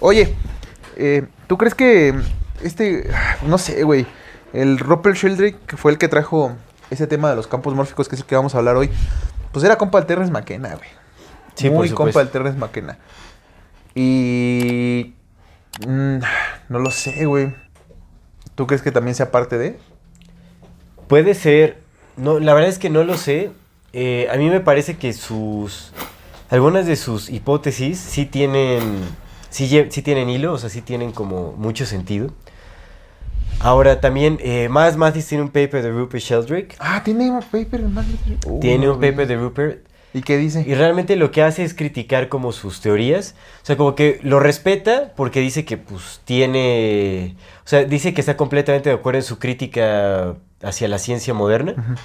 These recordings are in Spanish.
Oye, eh, ¿tú crees que este, no sé, güey, el Roper Sheldrake, que fue el que trajo ese tema de los campos mórficos, que es el que vamos a hablar hoy, pues era compa del Terrence McKenna, güey. Sí, Muy compa del Terrence McKenna. Y... mm, no lo sé, güey. ¿Tú crees que también sea parte de? Puede ser. No, la verdad es que no lo sé. Eh, a mí me parece que sus. Algunas de sus hipótesis sí tienen. Sí, sí tienen hilo, o sea, sí tienen como mucho sentido. Ahora también, eh, más Mathis tiene un paper de Rupert Sheldrake. Ah, tiene un paper en más. Uh, tiene un paper de Rupert. ¿Y qué dice? Y realmente lo que hace es criticar como sus teorías. O sea, como que lo respeta porque dice que pues tiene... O sea, dice que está completamente de acuerdo en su crítica hacia la ciencia moderna.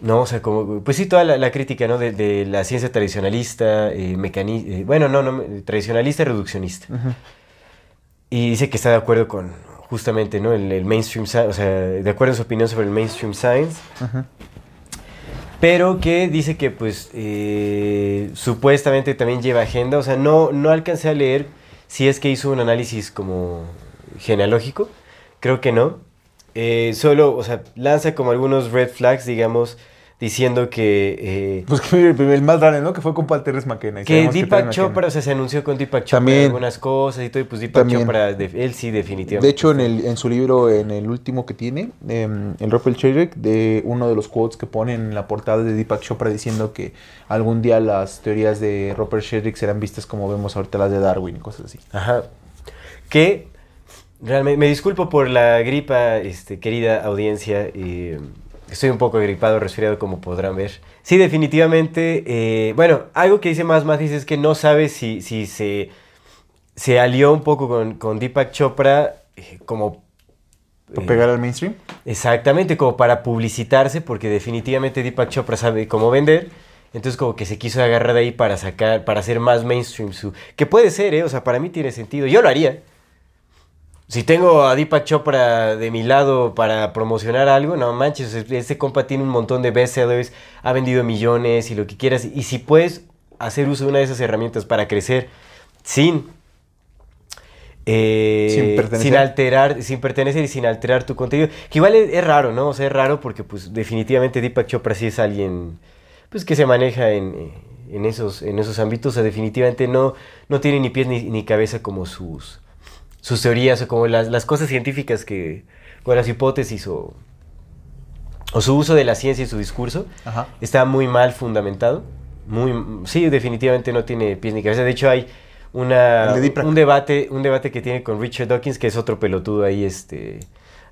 No, o sea, como... Pues sí, toda la, la crítica, ¿no? De, de la ciencia tradicionalista, eh, eh, bueno, no, no, tradicionalista y reduccionista. Y dice que está de acuerdo con justamente, ¿no? El, el mainstream, o sea, de acuerdo en su opinión sobre el mainstream science. Ujú. Pero que dice que pues eh, supuestamente también lleva agenda. O sea, no, no alcancé a leer si es que hizo un análisis como genealógico. Creo que no. Eh, solo, o sea, lanza como algunos red flags, digamos, diciendo que... eh, Pues que el, el más raro, ¿no? Que fue compa del Terrence McKenna. y que Deepak Chopra, o sea, se anunció con Deepak Chopra También. algunas cosas y todo, y pues Deepak También. Chopra, de- él sí definitivamente. De hecho, en, el, en su libro, en el último que tiene, em, el Sheldrake, de uno de los quotes que pone en la portada de Deepak Chopra diciendo que algún día las teorías de Rupert Sheldrake serán vistas como vemos ahorita las de Darwin y cosas así. Ajá. Que realmente me disculpo por la gripa, este, querida audiencia. eh, estoy un poco gripado, resfriado, como podrán ver. Sí, definitivamente. eh, bueno, algo que dice más Mathis es que no sabe si, si se, se alió un poco con, con Deepak Chopra eh, como ¿Para eh, pegar al mainstream? Exactamente, como para publicitarse, porque definitivamente Deepak Chopra sabe cómo vender. Entonces como que se quiso agarrar de ahí para sacar, para hacer más mainstream su... Que puede ser, ¿eh? O sea, para mí tiene sentido. Yo lo haría. Si tengo a Deepak Chopra de mi lado para promocionar algo, no manches, este compa tiene un montón de bestsellers, ha vendido millones y lo que quieras. Y si puedes hacer uso de una de esas herramientas para crecer sin... eh, Sin pertenecer. sin alterar, sin pertenecer y sin alterar tu contenido. Que igual es, es raro, ¿no? O sea, es raro porque pues definitivamente Deepak Chopra sí es alguien pues que se maneja en, en esos, en esos ámbitos. O sea, definitivamente no, no tiene ni pies ni, ni cabeza como sus, sus teorías o como las, las cosas científicas que, con las hipótesis o, o su uso de la ciencia y su discurso Ajá. está muy mal fundamentado. Muy, sí, definitivamente no tiene pies ni cabeza. De hecho, hay una, de un, debate, un debate que tiene con Richard Dawkins, que es otro pelotudo ahí, este,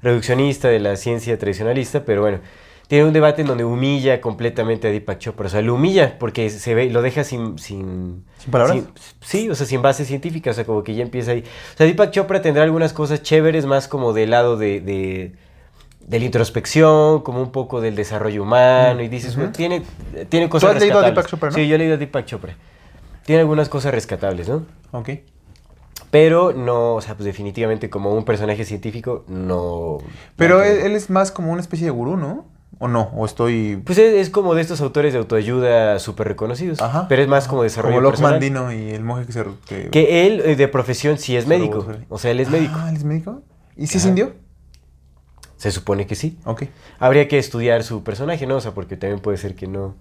reduccionista de la ciencia tradicionalista, pero bueno, tiene un debate en donde humilla completamente a Deepak Chopra. O sea, lo humilla porque se ve, lo deja sin... ¿Sin, ¿Sin palabras? sin- sí, o sea, sin base científica, o sea, como que ya empieza ahí. O sea, Deepak Chopra tendrá algunas cosas chéveres, más como del lado de, de, de la introspección, como un poco del desarrollo humano, y dices, bueno, tiene, tiene cosas has leído a rescatables. Deepak Chopra, no? Sí, yo he leído a Deepak Chopra. Tiene algunas cosas rescatables, ¿no? Ok. Pero no, o sea, pues definitivamente como un personaje científico, no... Pero no- él, él es más como una especie de gurú, ¿no? ¿O no? ¿O estoy...? Pues es, es como de estos autores de autoayuda súper reconocidos, Ajá. pero es más como desarrollo Como personal. Mandino y el monje que se... Que, Que él, eh, de profesión, sí es Se médico. su- O sea, él es médico. Ah, ¿él es médico? ¿Y si es Ajá. indio? Se supone que sí. Ok. Habría que estudiar su personaje, ¿no? O sea, porque también puede ser que no.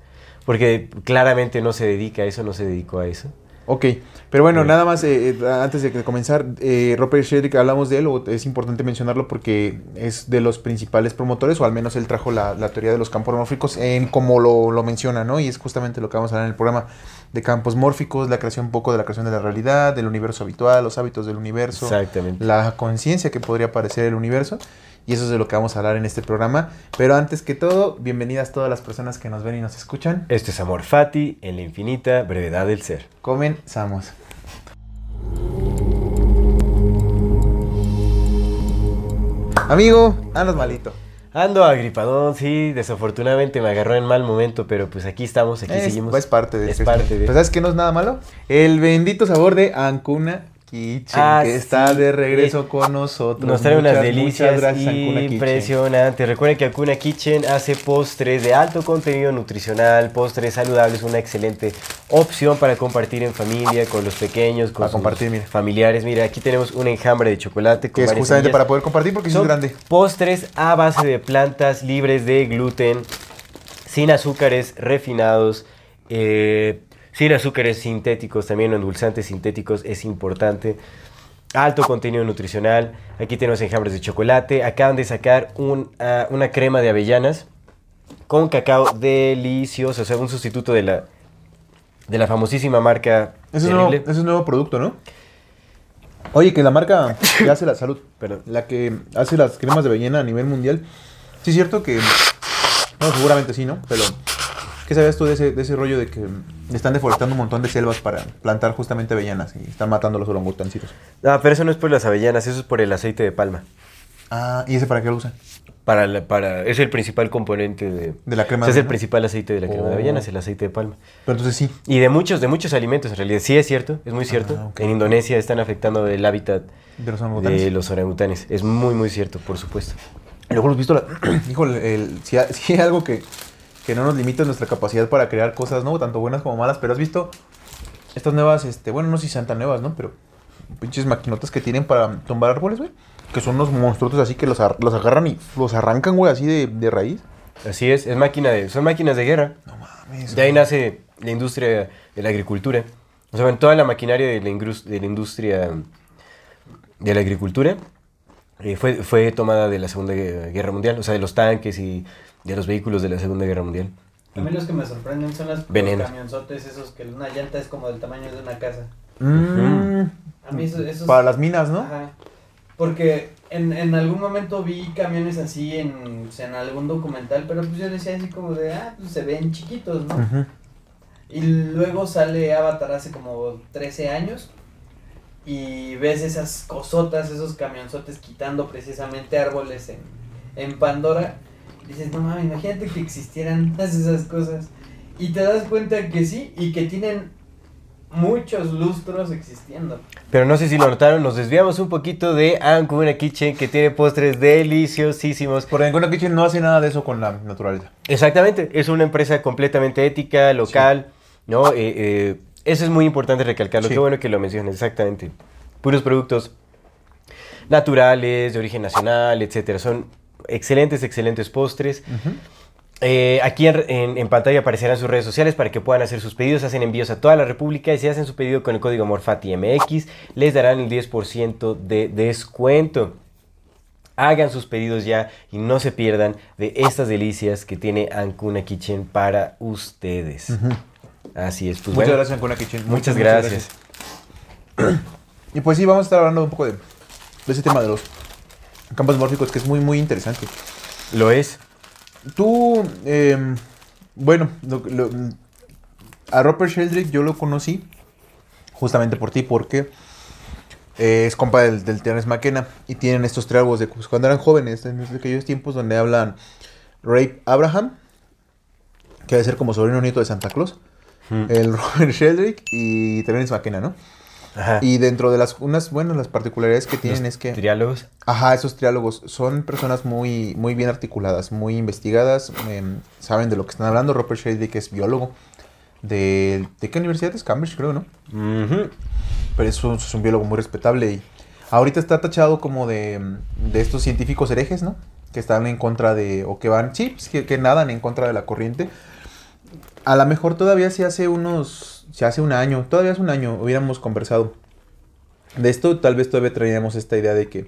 Porque claramente no se dedica a eso, no se dedicó a eso. Ok, pero bueno, Sí. nada más eh, eh, antes de comenzar, eh, Robert Sheldrake, hablamos de él, o es importante mencionarlo porque es de los principales promotores, o al menos él trajo la, la teoría de los campos mórficos en como lo, lo menciona, ¿no? Y es justamente lo que vamos a hablar en el programa de campos mórficos, la creación un poco de la creación de la realidad, del universo habitual, los hábitos del universo, Exactamente. la conciencia que podría parecer el universo. Y eso es de lo que vamos a hablar en este programa. Pero antes que todo, bienvenidas todas las personas que nos ven y nos escuchan. Este es Amor Fati en la infinita brevedad del ser. Comenzamos. Amigo, andas malito. Ando agripadón, sí, desafortunadamente me agarró en mal momento, pero pues aquí estamos, aquí seguimos. Es parte de Es parte de. ¿Pues sabes que no es nada malo? El bendito sabor de Ancuna Kitchen, Ah, que está de regreso con nosotros. Nos trae unas delicias gracias, impresionantes. Recuerden que Acuna Kitchen hace postres de alto contenido nutricional, postres saludables, una excelente opción para compartir en familia, con los pequeños, con Para sus compartir, mira. familiares. Mira, aquí tenemos un enjambre de chocolate con Que es justamente semillas. para poder compartir porque sí es Son grande. postres a base de plantas libres de gluten, sin azúcares refinados, eh, sin azúcares sintéticos, también endulzantes sintéticos es importante. Alto contenido nutricional. Aquí tenemos enjambres de chocolate. Acaban de sacar un, ah, una crema de avellanas con cacao delicioso. O sea, un sustituto de la, de la famosísima marca. Ese es, nuevo, ese es nuevo producto, ¿no? Oye, que la marca que hace la salud, Perdón. la que hace las cremas de avellana a nivel mundial, sí es cierto que, no, seguramente sí, ¿no? Pero, ¿qué sabías tú de ese, de ese rollo de que están deforestando un montón de selvas para plantar justamente avellanas y están matando a los orangutancitos? No, pero eso no es por las avellanas, eso es por el aceite de palma. Ah, ¿y ese para qué lo usan? Para, la- para, es el principal componente de, De la crema o sea, de es el principal aceite de la crema Oh. de avellanas, el aceite de palma. Pero entonces sí. Y de muchos, de muchos alimentos en realidad. Sí es cierto, es muy cierto. Ah, ok. En Indonesia están afectando el hábitat De los orangutanes. de los orangutanes. Es muy, muy cierto, por supuesto. Luego hemos visto, la, híjole, el- si, hay, si hay algo que, que no nos limita es nuestra capacidad para crear cosas, ¿no? Tanto buenas como malas, pero has visto estas nuevas, este, bueno, no sé si sean tan nuevas, ¿no? Pero pinches maquinotas que tienen para tumbar árboles, güey. Que son unos monstruos así que los, los agarran y los arrancan, güey, así de, de raíz. Así es, es máquina de, son máquinas de guerra. No mames. De ahí nace la industria de la agricultura. O sea, en toda la maquinaria de la, ingrus- de la industria de la agricultura eh, fue, fue tomada de la Segunda Gue- Guerra Mundial, o sea, de los tanques y de los vehículos de la Segunda Guerra Mundial. A mí los que me sorprenden son las, los camionzotes esos que una llanta es como del tamaño de una casa. Mm, A mí eso, esos- para las minas, ¿no? Ajá. Porque en, en algún momento vi camiones así en, pues, en algún documental, pero pues yo decía así como de, ah, pues se ven chiquitos, ¿no? Ujú. Y luego sale Avatar hace como 13 años y ves esas cosotas, esos camionzotes quitando precisamente árboles en, en Pandora. Dices, no mames, imagínate que existieran todas esas cosas. Y te das cuenta que sí y que tienen muchos lustros existiendo. Pero no sé si lo notaron, nos desviamos un poquito de Ancuna Kitchen, que tiene postres deliciosísimos. Porque Ancona Kitchen no hace nada de eso con la naturaleza. Exactamente, es una empresa completamente ética, local, ¿no? Eh, eh, eso es muy importante recalcarlo, Sí. qué bueno que lo menciones, exactamente. Puros productos naturales, de origen nacional, etcétera. Son excelentes, excelentes postres. Eh, aquí en, en- en pantalla aparecerán sus redes sociales para que puedan hacer sus pedidos. Hacen envíos a toda la República y si hacen su pedido con el código MORFATIMX, les darán el 10% de descuento. Hagan sus pedidos ya y no se pierdan de estas delicias que tiene Ancuna Kitchen para ustedes. Así es, pues muchas bueno. gracias, Ancona Kitchen. Muchas gracias. Y pues sí, vamos a estar hablando un poco de, de ese tema de los campos mórficos, que es muy, muy interesante. Lo es. Tú, eh, bueno, lo- lo- a Robert Sheldrick yo lo conocí justamente por ti, porque eh, es compa del, del Terence McKenna y tienen estos triálogos de pues, cuando eran jóvenes, en aquellos tiempos donde hablan Ray Abraham, que debe ser como sobrino nieto de Santa Claus, Mm. el Robert Sheldrick y Terence McKenna, ¿no? Ajá. Y dentro de las unas, bueno, las particularidades que tienen Los es que Triálogos. Ajá, esos triálogos son personas muy, muy bien articuladas, muy investigadas, em, saben de lo que están hablando. Robert Shady, es biólogo. De, ¿De qué universidad es? Cambridge, creo, ¿no? Ujú. Pero es un, es un biólogo muy respetable y ahorita está tachado como de, de estos científicos herejes, ¿no? Que están en contra de, o que van, sí, pues, que, que nadan en contra de la corriente. A lo mejor todavía si hace unos, si hace un año, todavía hace un año hubiéramos conversado de esto, tal vez todavía traíamos esta idea de que,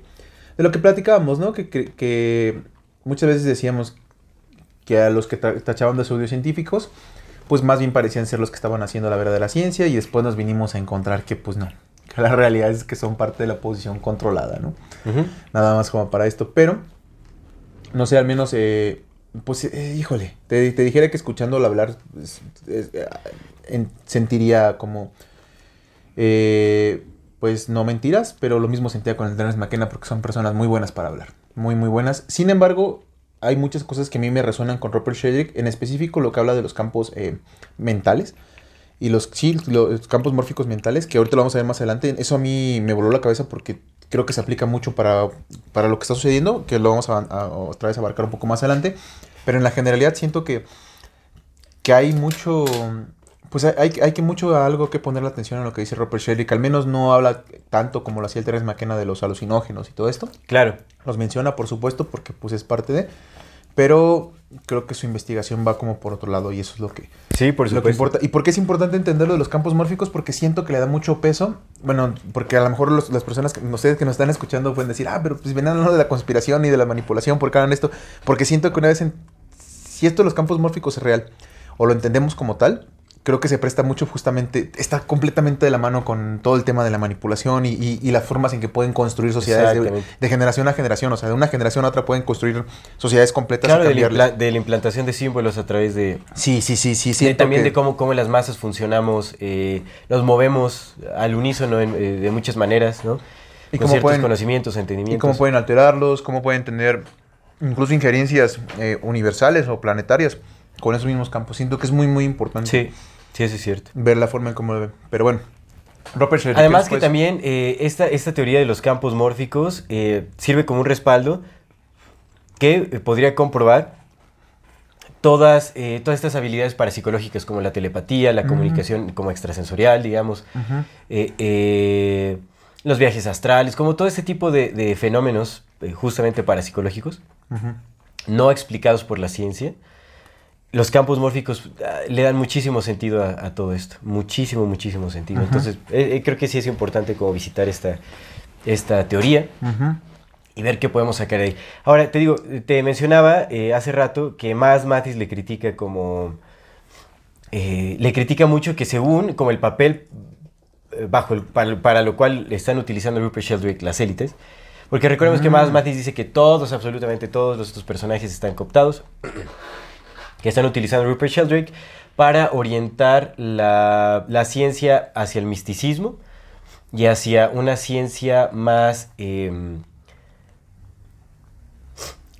de lo que platicábamos, ¿no? Que, que, que muchas veces decíamos que a los que ta- tachaban de pseudocientíficos, pues más bien parecían ser los que estaban haciendo la verdadera ciencia y después nos vinimos a encontrar que pues no, que la realidad es que son parte de la posición controlada, ¿no? Nada más como para esto, pero no sé, al menos, eh, pues, eh, híjole, te, dijera que escuchándolo hablar pues, es- eh, en- sentiría como, eh, pues no mentiras, pero lo mismo sentía con el Terence McKenna porque son personas muy buenas para hablar, muy muy buenas. Sin embargo, hay muchas cosas que a mí me resuenan con Rupert Sheldrake, en específico lo que habla de los campos eh, mentales y los, los campos mórficos mentales, que ahorita lo vamos a ver más adelante. Eso a mí me voló la cabeza porque creo que se aplica mucho para, para lo que está sucediendo, que lo vamos a, a- otra vez abarcar un poco más adelante. Pero en la generalidad siento que, que hay mucho, pues hay, hay, que mucho algo que poner la atención en lo que dice Robert Sheldrake. Al menos no habla tanto como lo hacía el Terence McKenna de los alucinógenos y todo esto. Claro. Los menciona, por supuesto, porque pues es parte de... Pero creo que su investigación va como por otro lado y eso es lo que, Sí, por lo que importa. ¿Y por qué es importante entender lo de los campos mórficos? Porque siento que le da mucho peso. Bueno, porque a lo mejor los- las personas, que, ustedes que nos están escuchando pueden decir, ah, pero pues vienen hablando de la conspiración y de la manipulación, ¿por qué hagan esto? Porque siento que una vez, en, si esto de los campos mórficos es real o lo entendemos como tal, creo que se presta mucho justamente, está completamente de la mano con todo el tema de la manipulación y, y- y las formas en que pueden construir sociedades de, generación a generación. O sea, de una generación a otra pueden construir sociedades completas Claro, y de la, de la implantación de símbolos a través de... Sí, sí, sí, sí. de- también que- de cómo, cómo las masas funcionamos, eh, nos movemos al unísono en- eh, de muchas maneras, ¿no? Y Con cómo pueden- conocimientos, Y entendimientos. cómo pueden alterarlos, cómo pueden tener incluso injerencias eh, universales o planetarias con esos mismos campos. Siento que es muy, muy importante Sí, sí, eso es cierto. ver la forma en cómo lo ven. Pero bueno, Robert Además que después- también eh, esta, esta teoría de los campos mórficos eh, sirve como un respaldo que eh, podría comprobar todas, eh, todas estas habilidades parapsicológicas como la telepatía, la Ujú. comunicación como extrasensorial, digamos, eh, eh, los viajes astrales, como todo este tipo de, de fenómenos justamente parapsicológicos, no explicados por la ciencia. Los campos mórficos ah, le dan muchísimo sentido a, a todo esto, muchísimo, muchísimo sentido. Entonces, eh, eh, creo que sí es importante como visitar esta, esta teoría y ver qué podemos sacar de ahí. Ahora, te digo, te mencionaba eh, hace rato que más Matis le critica como... eh, le critica mucho que según como el papel bajo el- para, para lo cual están utilizando Rupert Sheldrake las élites, porque recordemos que más Mm. Matis dice que todos, absolutamente todos los, estos personajes están cooptados, que están utilizando Rupert Sheldrake para orientar la, la ciencia hacia el misticismo y hacia una ciencia más... em,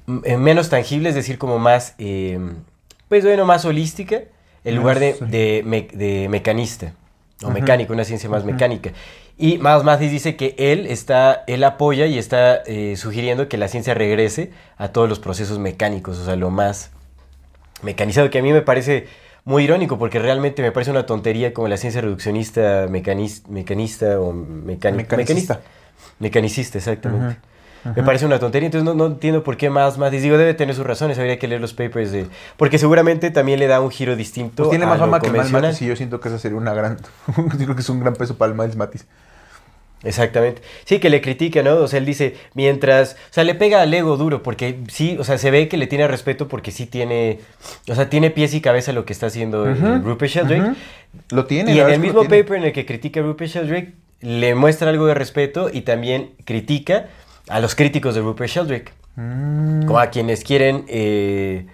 m- eh, menos tangible, es decir, como más, eh, pues bueno, más holística, en lugar de, de, me- de mecanista o mecánico, una ciencia más mecánica. Y Miles Mathis dice que él está, él apoya y está eh, sugiriendo que la ciencia regrese a todos los procesos mecánicos, o sea, lo más mecanizado, que a mí me parece muy irónico, porque realmente me parece una tontería como la ciencia reduccionista mecanis- mecanista o mecánica. Mecanicista. Mecanicista, exactamente. Me parece una tontería, entonces no, no entiendo por qué más Mathis. Digo, debe tener sus razones, habría que leer los papers de... Porque seguramente también le da un giro distinto Pues tiene a más lo fama que Miles. Matis y yo siento que esa sería una gran... yo creo que es un gran peso para el Miles Matis. Exactamente. Sí, que le critica, ¿no? O sea, él dice, mientras, o sea, le pega al ego duro, porque sí, o sea, se ve que le tiene respeto porque sí tiene, o sea, tiene pies y cabeza lo que está haciendo Rupert Sheldrake. Lo tiene. Y en el mismo paper en el que critica a Rupert Sheldrake, le muestra algo de respeto y también critica a los críticos de Rupert Sheldrake, Mm. como a quienes quieren eh,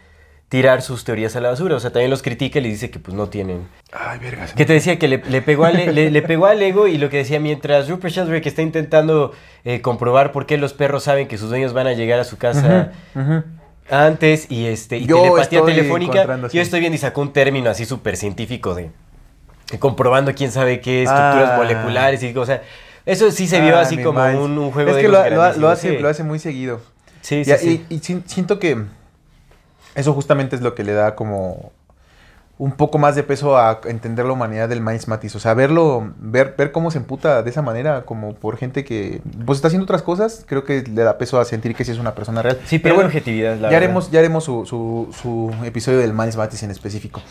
tirar sus teorías a la basura. O sea, también los critica y les dice que pues no tienen Ay, verga. que te decía que le, le pegó al, le, le pegó al ego y lo que decía, mientras Rupert Sheldrake está intentando eh, comprobar por qué los perros saben que sus dueños van a llegar a su casa antes y este y Yo telepatía estoy telefónica, yo estoy viendo y sacó un término así súper científico de, de comprobando quién sabe qué estructuras Ah. moleculares y o sea, eso sí se vio Ah, así como un, un juego es de que lo, hace, lo hace muy seguido. Sí, sí. Y, y si- siento que eso justamente es lo que le da como un poco más de peso a entender la humanidad del Miles Matis. O sea, verlo, ver, ver cómo se emputa de esa manera, como por gente que pues está haciendo otras cosas, creo que le da peso a sentir que sí es una persona real. Sí, pero bueno, objetividad, la ya verdad. haremos, ya haremos su, su- su episodio del Miles Matis en específico.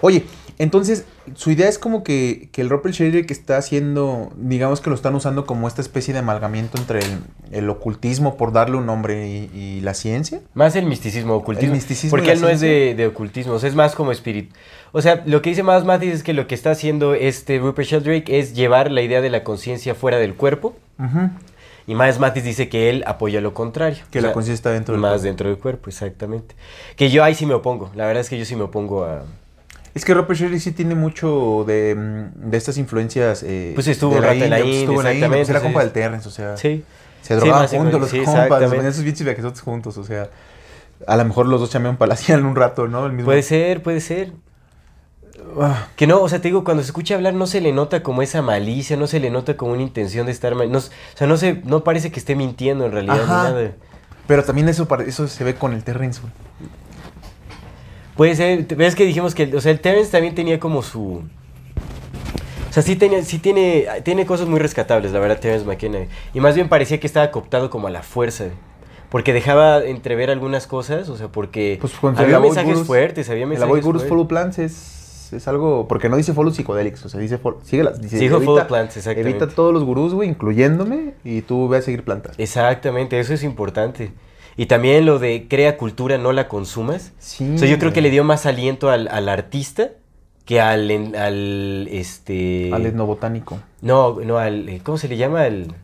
Oye, entonces, su idea es como que, que el Rupert Sheldrake está haciendo, digamos que lo están usando como esta especie de amalgamiento entre el, el ocultismo, por darle un nombre, y, y la ciencia. Más el misticismo, ocultismo. El misticismo porque él no es de, de ocultismo, o sea, es más como espíritu. O sea, lo que dice más Mathis es que lo que está haciendo este Rupert Sheldrake es llevar la idea de la conciencia fuera del cuerpo. Y más Mathis dice que él apoya lo contrario. Que O la conciencia está dentro del Más cuerpo. dentro del cuerpo, exactamente. Que yo ahí sí me opongo. La verdad es que yo sí me opongo a... Es que Robert Sherry sí tiene mucho de, mm, de estas influencias. eh, Pues estuvo en la pues estuvo en la India, pues era compa del Terrence, o sea. Sí. Se drogaban juntos los compas, ponían sus pinches viajesotes juntos, o sea. A lo mejor los dos chambean palacian un rato, ¿no? El mismo. Puede ser, puede ser. Ah, Que no, o sea, te digo, cuando se escucha hablar no se le nota como esa malicia, no se le nota como una intención de estar mal. No, o sea, no, se, no parece que esté mintiendo en realidad ni nada. Pero también eso, eso se ve con el Terrence, güey. Puede ser, ves que dijimos que, o sea, el Terrence también tenía como su... O sea, sí, tenía, sí tiene, tiene cosas muy rescatables, la verdad, Terrence McKenna. Y más bien parecía que estaba cooptado como a la fuerza. Porque dejaba entrever algunas cosas, o sea, porque Pues había mensajes Gurus- fuertes, había El mensajes Avoid Gurus. Follow Plans es, es algo. Porque no dice Follow Psychedelics, o sea, dice. follow- sigue las. Dice, evita- Follow Plants, exactamente. Evita todos los gurús, güey, incluyéndome, y tú ve a seguir plantas. Exactamente, eso es importante. Y también lo de crea cultura, no la consumas. Sí. O sea, yo creo que le dio más aliento al, al artista que al, al este... Al etnobotánico. No, no, al, eh, ¿cómo se le llama? Al,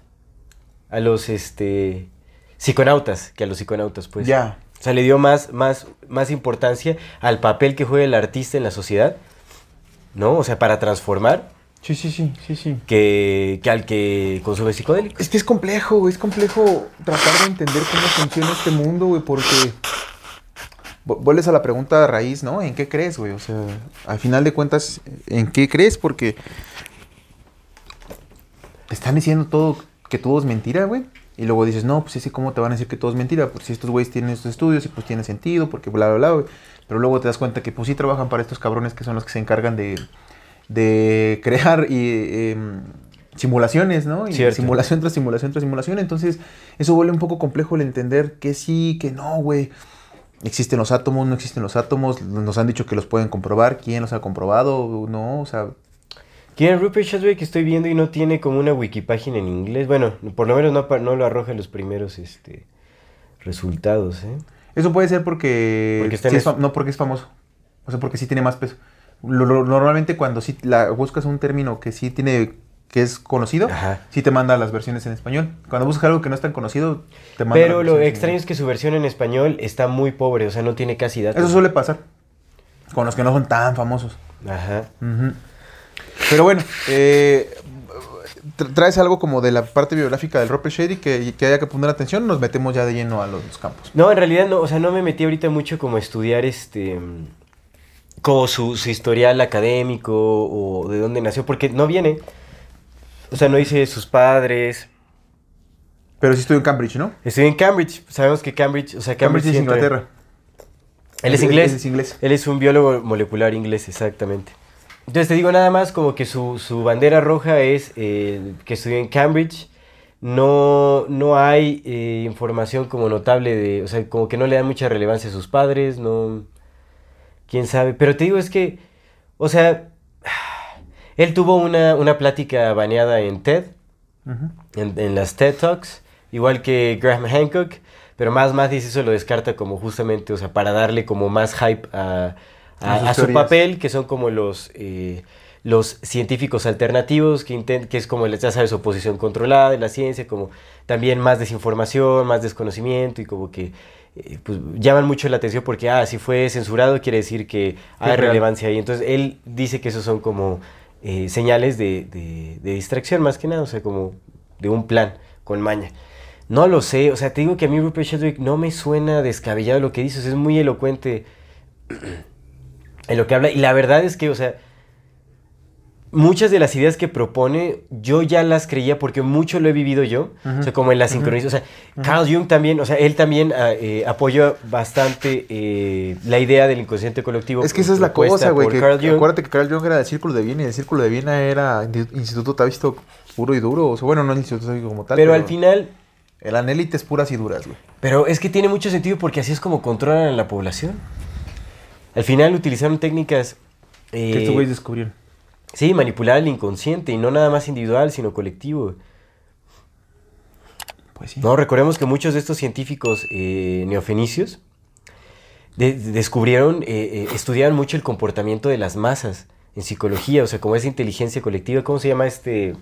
a los, este, psiconautas, que a los psiconautas, pues. Ya. O sea, le dio más, más, más importancia al papel que juega el artista en la sociedad, ¿no? O sea, para transformar, Sí, sí, sí, sí, sí. que, que al que consume psicodélicos. Es que es complejo, güey. Es complejo tratar de entender cómo funciona este mundo, güey, porque. vu- Vuelves a la pregunta de raíz, ¿no? ¿En qué crees, güey? O sea, al final de cuentas, ¿en qué crees? Porque. Te están diciendo todo, que todo es mentira, güey. Y luego dices, no, pues ese, ¿cómo te van a decir que todo es mentira? Pues si estos güeyes tienen estos estudios y pues tiene sentido, porque bla, bla, bla, güey. Pero luego te das cuenta que pues sí trabajan para estos cabrones que son los que se encargan de, de crear y, em, simulaciones, ¿no? Y Cierto. simulación tras simulación tras simulación. Entonces, eso vuelve un poco complejo el entender que sí, que no, güey. Existen los átomos, no existen los átomos. Nos han dicho que los pueden comprobar. ¿Quién los ha comprobado? No, o sea, ¿Quién Rupert Sheldrake estoy viendo y no tiene como una wikipágina en inglés? Bueno, por lo menos no, lo arroja en los primeros este, resultados, ¿eh? eso puede ser porque, Porque sí es no porque es famoso. O sea, porque sí tiene más peso. Lo- lo- normalmente cuando sí la, buscas un término que sí tiene que es conocido, Ajá. sí te manda las versiones en español. Cuando buscas algo que no es tan conocido, te manda Pero lo extraño es que su versión en español está muy pobre, o sea, no tiene casi datos. Eso suele pasar con los que no son tan famosos. Ajá. Pero bueno, eh, tra- traes algo como de la parte biográfica del Robert Shady que, que haya que poner atención, nos metemos ya de lleno a los, campos. No, en realidad no, o sea, no me metí ahorita mucho como a estudiar este como su, su historial académico o de dónde nació, porque no viene. O sea, no dice sus padres. Pero sí estudió en Cambridge, ¿no? Estudió en Cambridge. Sabemos que Cambridge, o sea, Cambridge, Cambridge es Inglaterra. Él es inglés. él es inglés. Él es un biólogo molecular inglés, exactamente. Entonces te digo nada más como que su, su bandera roja es eh, que estudió en Cambridge. No, no hay eh, información como notable de, o sea, como que no le dan mucha relevancia a sus padres, no, quién sabe. Pero te digo es que, o sea, él tuvo una, una plática baneada en TED, en, en las TED Talks, igual que Graham Hancock, pero más más dice eso lo descarta como justamente, o sea, para darle como más hype a, su papel, que son como los, eh, los científicos alternativos, que, intent- que es como, ya sabes, oposición controlada de la ciencia, como también más desinformación, más desconocimiento y como que... eh, pues llaman mucho la atención porque, ah, si fue censurado quiere decir que hay relevancia ahí. Entonces, él dice que esos son como eh, señales de, de- de distracción más que nada, o sea, como de un plan con maña. No lo sé, o sea, te digo que a mí Rupert Sheldrake no me suena descabellado lo que dices, es muy elocuente en lo que habla. Y la verdad es que, o sea, muchas de las ideas que propone, yo ya las creía porque mucho lo he vivido yo. O sea, como en la sincronización. O sea, Carl Jung también, o sea, él también ah, eh, apoya bastante eh, la idea del inconsciente colectivo. Es que esa es la cosa, güey. por que- Carl Jung. Acuérdate que Carl Jung era del Círculo de Viena y el Círculo de Viena era Instituto Tavisto puro y duro. O sea, bueno, no el Instituto Tavisto como tal. Pero al final, Eran élites puras y duras, güey. Pero es que tiene mucho sentido porque así es como controlan a la población. Al final utilizaron técnicas... eh, Que estos güeyes descubrieron. Sí, manipular el inconsciente y no nada más individual, sino colectivo. Pues sí. No, recordemos que muchos de estos científicos eh, neofenicios de- de- descubrieron, eh, eh, estudiaban mucho el comportamiento de las masas en psicología, o sea, como esa inteligencia colectiva, ¿cómo se llama este?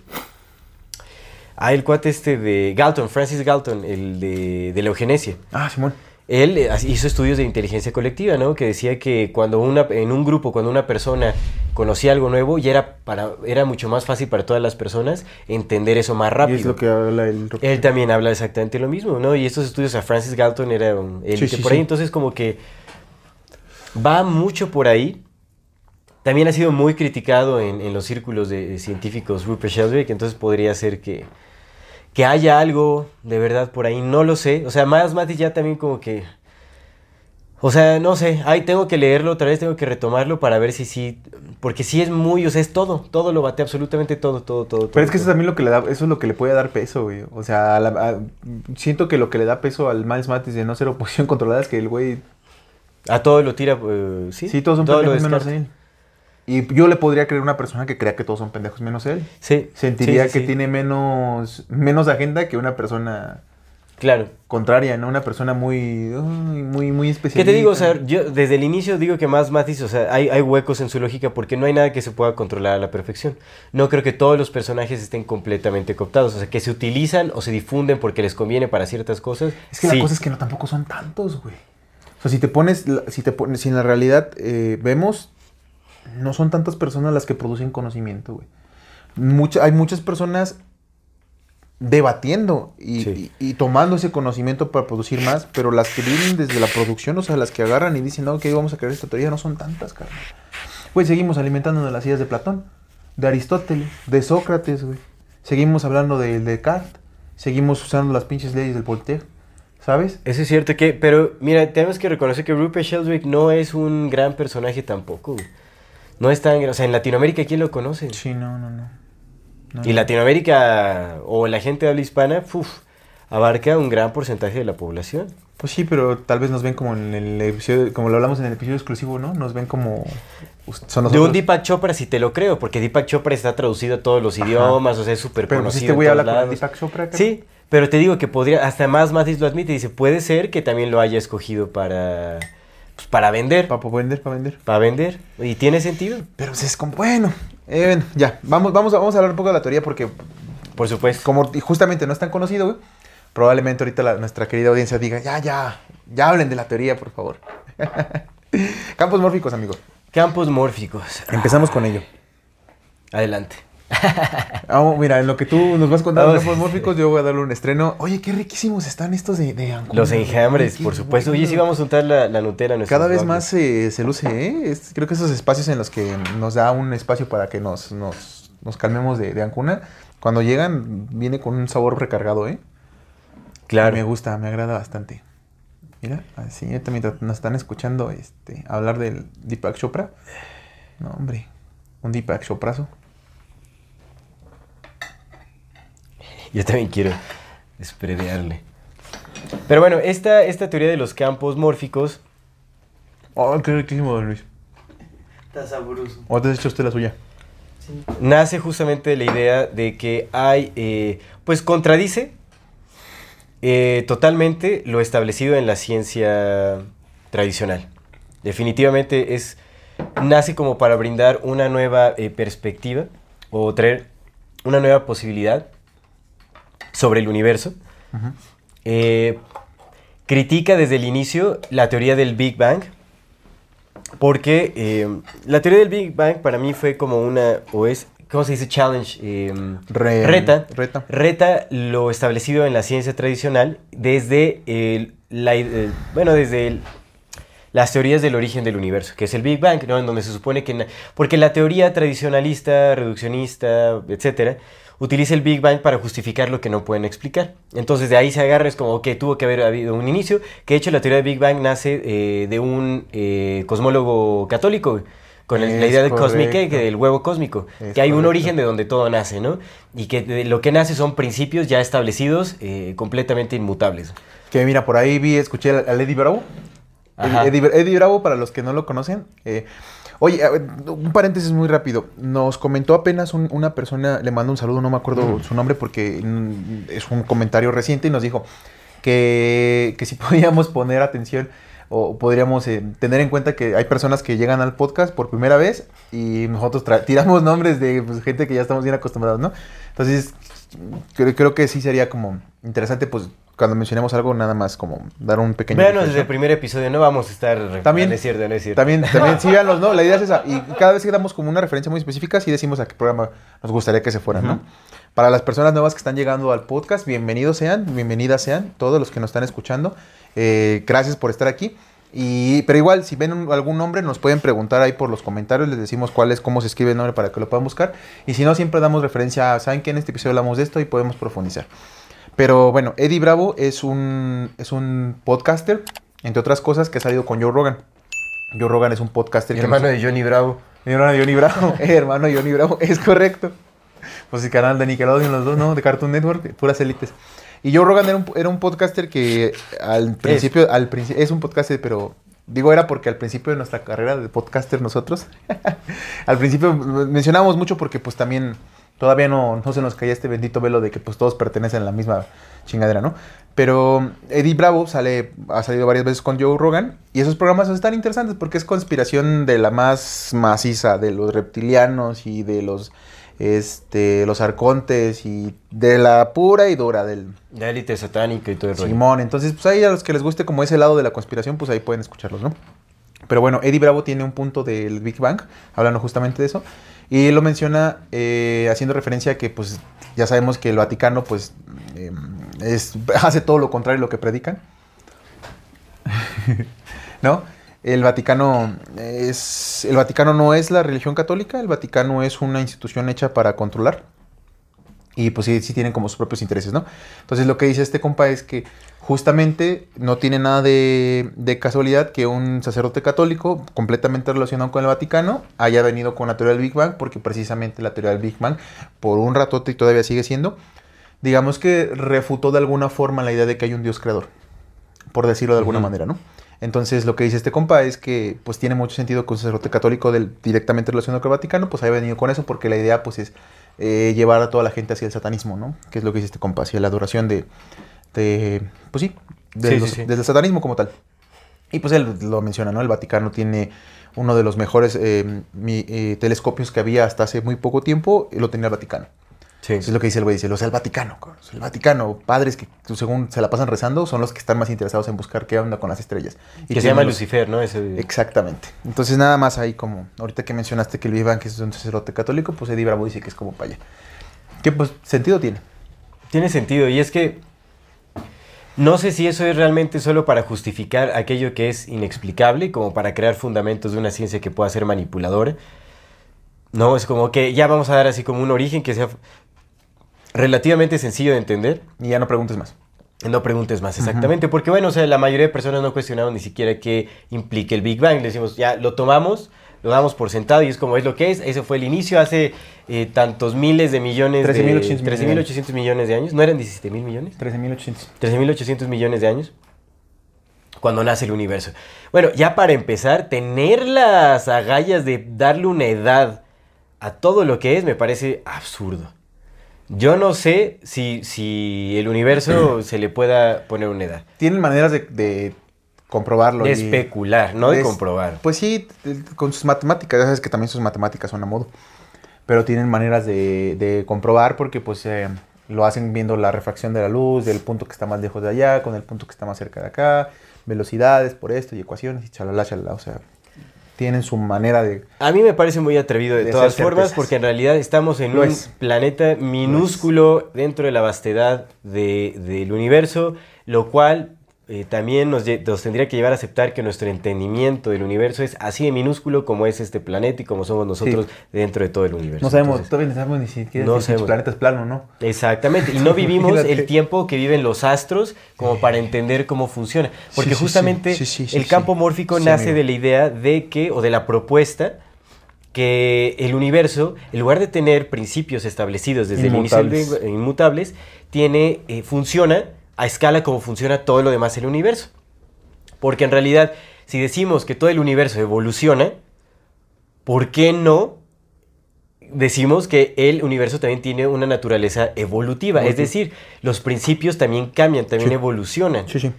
Ah, el cuate este de Galton, Francis Galton, el de, de la eugenesia. Ah, Simón. Él eh, hizo estudios de inteligencia colectiva, ¿no? Que decía que cuando una, en un grupo, cuando una persona conocía algo nuevo, ya era, para, era mucho más fácil para todas las personas entender eso más rápido. Y es lo que habla el Él también habla exactamente lo mismo, ¿no? Y estos estudios a Francis Galton era el Sí, que sí, por ahí, sí. entonces como que va mucho por ahí. También ha sido muy criticado en, en los círculos de, de científicos Rupert Sheldrake, entonces podría ser que, que haya algo de verdad por ahí, no lo sé. O sea, más Mati ya también como que... O sea, no sé, ahí tengo que leerlo otra vez, tengo que retomarlo para ver si sí, porque sí es muy, o sea, es todo, todo lo bate, absolutamente todo, todo, todo. Pero es que eso todo. también lo que le da, eso es lo que le puede dar peso, güey. O sea, a la- a- siento que lo que le da peso al Miles Matis de no ser oposición controlada es que el güey, A todo lo tira, eh, sí. sí, todos son todo lo menos él. Y yo le podría creer a una persona que crea que todos son pendejos menos él. Sí. Sentiría sí, sí, que sí. tiene menos, menos agenda que una persona Claro. contraria, ¿no? Una persona muy, muy, muy ¿Qué especial. te digo? O sea, yo desde el inicio digo que más Matis, o sea, hay, hay huecos en su lógica porque no hay nada que se pueda controlar a la perfección. No creo que todos los personajes estén completamente cooptados, o sea, que se utilizan o se difunden porque les conviene para ciertas cosas. Es que sí. la cosa es que no tampoco son tantos, güey. O sea, si te pones, si te pones, si en la realidad eh, vemos, no son tantas personas las que producen conocimiento, güey. Mucha- hay muchas personas debatiendo y, Sí. y- y tomando ese conocimiento para producir más, pero las que vienen desde la producción, o sea, las que agarran y dicen, no, ok, vamos a crear esta teoría, no son tantas, carnal. Güey, seguimos alimentando de las ideas de Platón, de Aristóteles, de Sócrates, güey. Seguimos hablando de Descartes, seguimos usando las pinches leyes del Voltaire, ¿sabes? Eso es cierto que, pero mira, tenemos que reconocer que Rupert Sheldrake no es un gran personaje tampoco. güey. No es tan, o sea, en Latinoamérica quién lo conoce. Sí, no, no, no. No, Y no. Latinoamérica o la gente habla hispana, uf, abarca un gran porcentaje de la población. Pues sí, pero tal vez nos ven como en el episodio, como lo hablamos en el episodio exclusivo, ¿no? Nos ven como son De un Deepak Chopra sí te lo creo, porque Deepak Chopra está traducido a todos los Ajá. idiomas, o sea, es súper Pero conocido. este güey en habla todos con el lados. Deepak Chopra. cabrón. Sí, pero te digo que podría, hasta más Matis lo admite, dice, puede ser que también lo haya escogido para, pues, para vender, Para vender, para vender. para vender, y tiene sentido, Pero pues es como, bueno, eh, bueno, ya, vamos, vamos, a, vamos a hablar un poco de la teoría porque por supuesto. como justamente no es tan conocido, güey, probablemente ahorita la- nuestra querida audiencia diga, ya, ya, ya hablen de la teoría, por favor. Campos mórficos, amigo. Campos mórficos. Empezamos con ello. Adelante. Mira, en lo que tú nos vas contando Vamos. campos mórficos, yo voy a darle un estreno. Oye, qué riquísimos están estos de, de Ancuna, Los güey. enjambres, por supuesto. Oye, sí vamos a untar la, la Nutella Cada vez blogs. más se, se luce, ¿eh? Es- creo que esos espacios en los que nos da un espacio para que nos, nos, nos calmemos de, de Ancuna, cuando llegan, viene con un sabor recargado, ¿eh? Claro. Me gusta, me agrada bastante. Mira, así ahorita mientras nos están escuchando este, hablar del Deepak Chopra. No, hombre, un Deepak Choprazo. Yo también quiero despredearle. Pero bueno, esta, esta teoría de los campos mórficos Oh, qué riquísimo, don Luis. Está sabroso. ¿O te has hecho usted la suya? Sí. nace justamente de la idea de que hay, eh, pues contradice eh, totalmente lo establecido en la ciencia tradicional. Definitivamente es, nace como para brindar una nueva eh, perspectiva o traer una nueva posibilidad sobre el universo. Eh, critica desde el inicio la teoría del Big Bang, porque eh, la teoría del Big Bang para mí fue como una, o es, ¿cómo se dice? Challenge. eh, Re- reta. Reta. Reta lo establecido en la ciencia tradicional desde el, la, el- bueno, desde el- las teorías del origen del universo, que es el Big Bang, ¿no? En donde se supone que... Porque la teoría tradicionalista, reduccionista, etcétera, utiliza el Big Bang para justificar lo que no pueden explicar. Entonces de ahí se agarra, es como que tuvo que haber habido un inicio, que de hecho la teoría del Big Bang nace eh, de un eh, cosmólogo católico, con el- la idea del cosmic egg, del huevo cósmico, Es que hay un origen de donde todo nace, ¿no? Y que de lo que nace son principios ya establecidos, eh, completamente inmutables. Que mira, por ahí vi, escuché al Eddie Bravo. Eddie Bravo, para los que no lo conocen. Oye, un paréntesis muy rápido. Nos comentó apenas un- una persona, le mando un saludo, no me acuerdo su nombre porque mm, es un comentario reciente y nos dijo que, que si podíamos poner atención o podríamos eh, tener en cuenta que hay personas que llegan al podcast por primera vez y nosotros tiramos nombres de pues, gente que ya estamos bien acostumbrados, ¿no? Entonces, creo, creo que sí sería como interesante, pues, cuando mencionemos algo, nada más como dar un pequeño... Véanos desde el primer episodio, no vamos a estar... También- No es cierto, no es cierto. También, también síganlos, ¿no? La idea es esa. Y cada vez que damos como una referencia muy específica, sí decimos a qué programa nos gustaría que se fueran, ¿no? Para las personas nuevas que están llegando al podcast, bienvenidos sean, bienvenidas sean, todos los que nos están escuchando. Eh, gracias por estar aquí. Y, pero igual, si ven un- algún nombre, nos pueden preguntar ahí por los comentarios, les decimos cuál es, cómo se escribe el nombre para que lo puedan buscar. Y si no, siempre damos referencia a, ¿saben que En este episodio hablamos de esto y podemos profundizar. Pero bueno, Eddie Bravo es un, es un podcaster, entre otras cosas, que ha salido con Joe Rogan. Joe Rogan es un podcaster Mi que hermano nos- de Johnny Bravo. mi hermano Johnny Bravo. Eh, hermano Johnny Bravo, es correcto. Pues el canal de Nickelodeon, los dos, ¿no? De Cartoon Network, puras élites. Y Joe Rogan era un, era un podcaster que al principio, al princi- es un podcaster, pero digo era porque al principio de nuestra carrera de podcaster nosotros, al principio mencionábamos mucho porque pues también todavía no, no se nos caía este bendito velo de que pues todos pertenecen a la misma chingadera, ¿no? Pero Eddie Bravo sale, ha salido varias veces con Joe Rogan y esos programas están interesantes porque es conspiración de la más maciza, de los reptilianos y de los, este, los arcontes y de la pura y dura del La élite satánica y todo el rollo. Simón. Entonces, pues ahí a los que les guste como ese lado de la conspiración, pues ahí pueden escucharlos, ¿no? Pero bueno, Eddie Bravo tiene un punto del Big Bang, hablando justamente de eso. Y él lo menciona eh, haciendo referencia a que, pues, ya sabemos que el Vaticano, pues, eh, es, hace todo lo contrario a lo que predican. ¿No? El Vaticano es. El Vaticano no es la religión católica, el Vaticano es una institución hecha para controlar. Y pues sí, sí tienen como sus propios intereses, ¿no? Entonces lo que dice este compa es que justamente no tiene nada de, de casualidad que un sacerdote católico completamente relacionado con el Vaticano haya venido con la teoría del Big Bang, porque precisamente la teoría del Big Bang, por un ratote y todavía sigue siendo, digamos que refutó de alguna forma la idea de que hay un Dios creador, por decirlo de alguna manera, ¿no? Entonces lo que dice este compa es que pues tiene mucho sentido que un sacerdote católico del, directamente relacionado con el Vaticano pues haya venido con eso porque la idea pues es eh, llevar a toda la gente hacia el satanismo, ¿no? Que es lo que dice este compa, hacia la adoración de, de pues sí, de Sí, los- sí, sí. del satanismo como tal. Y pues él lo menciona, ¿no? El Vaticano tiene uno de los mejores eh, mi- eh, telescopios que había hasta hace muy poco tiempo, lo tenía el Vaticano. Sí. Eso es lo que dice el güey, dice, los el Vaticano, el Vaticano, padres que según se la pasan rezando, son los que están más interesados en buscar qué onda con las estrellas. Y que se llama los- Lucifer, ¿no? Ese- Exactamente. Entonces nada más ahí como, ahorita que mencionaste que el Bang que es un sacerdote católico, pues Eddie Bravo dice que es como para allá. ¿Qué pues sentido tiene? Tiene sentido, y es que no sé si eso es realmente solo para justificar aquello que es inexplicable, como para crear fundamentos de una ciencia que pueda ser manipuladora. No, es como que ya vamos a dar así como un origen que sea relativamente sencillo de entender. Y ya no preguntes más. No preguntes más exactamente, porque bueno, o sea, la mayoría de personas no cuestionaron ni siquiera qué implica el Big Bang. Le decimos, ya lo tomamos, lo damos por sentado y es como es lo que es. Ese fue el inicio hace eh, tantos miles de millones 13.800 de... millones. 13.800 millones de años. ¿No eran 17 mil millones? 13.800. 13.800 millones de años cuando nace el universo. Bueno, ya para empezar, tener las agallas de darle una edad a todo lo que es me parece absurdo. Yo no sé si, si el universo se le pueda poner una edad. Tienen maneras de, de comprobarlo. De y- especular, no de es- comprobar. Pues sí, con sus matemáticas, ya sabes que también sus matemáticas son a modo. Pero tienen maneras de, de comprobar porque pues eh, lo hacen viendo la refracción de la luz, del punto que está más lejos de allá, con el punto que está más cerca de acá, velocidades por esto y ecuaciones y chalala, chalala. O sea, tienen su manera de... A mí me parece muy atrevido de, De todas formas porque en realidad estamos en Lo un es. planeta minúsculo dentro de la vastedad de- del universo, lo cual eh, también nos, tendría que llevar a aceptar que nuestro entendimiento del universo es así de minúsculo como es este planeta y como somos nosotros dentro de todo el universo. No sabemos, Entonces, todavía no sabemos ni siquiera No si el planeta es plano, ¿no? Exactamente, y no vivimos el tiempo que viven los astros como para entender cómo funciona. Porque Sí, justamente el campo mórfico nace de la idea de que, o de la propuesta, que el universo, en lugar de tener principios establecidos desde Inmutables. el inicio, del- inmutables, tiene, eh, funciona a escala como funciona todo lo demás del universo. Porque en realidad, si decimos que todo el universo evoluciona, ¿por qué no decimos que el universo también tiene una naturaleza evolutiva? Es decir, los principios también cambian, también Sí. evolucionan. Sí, sí.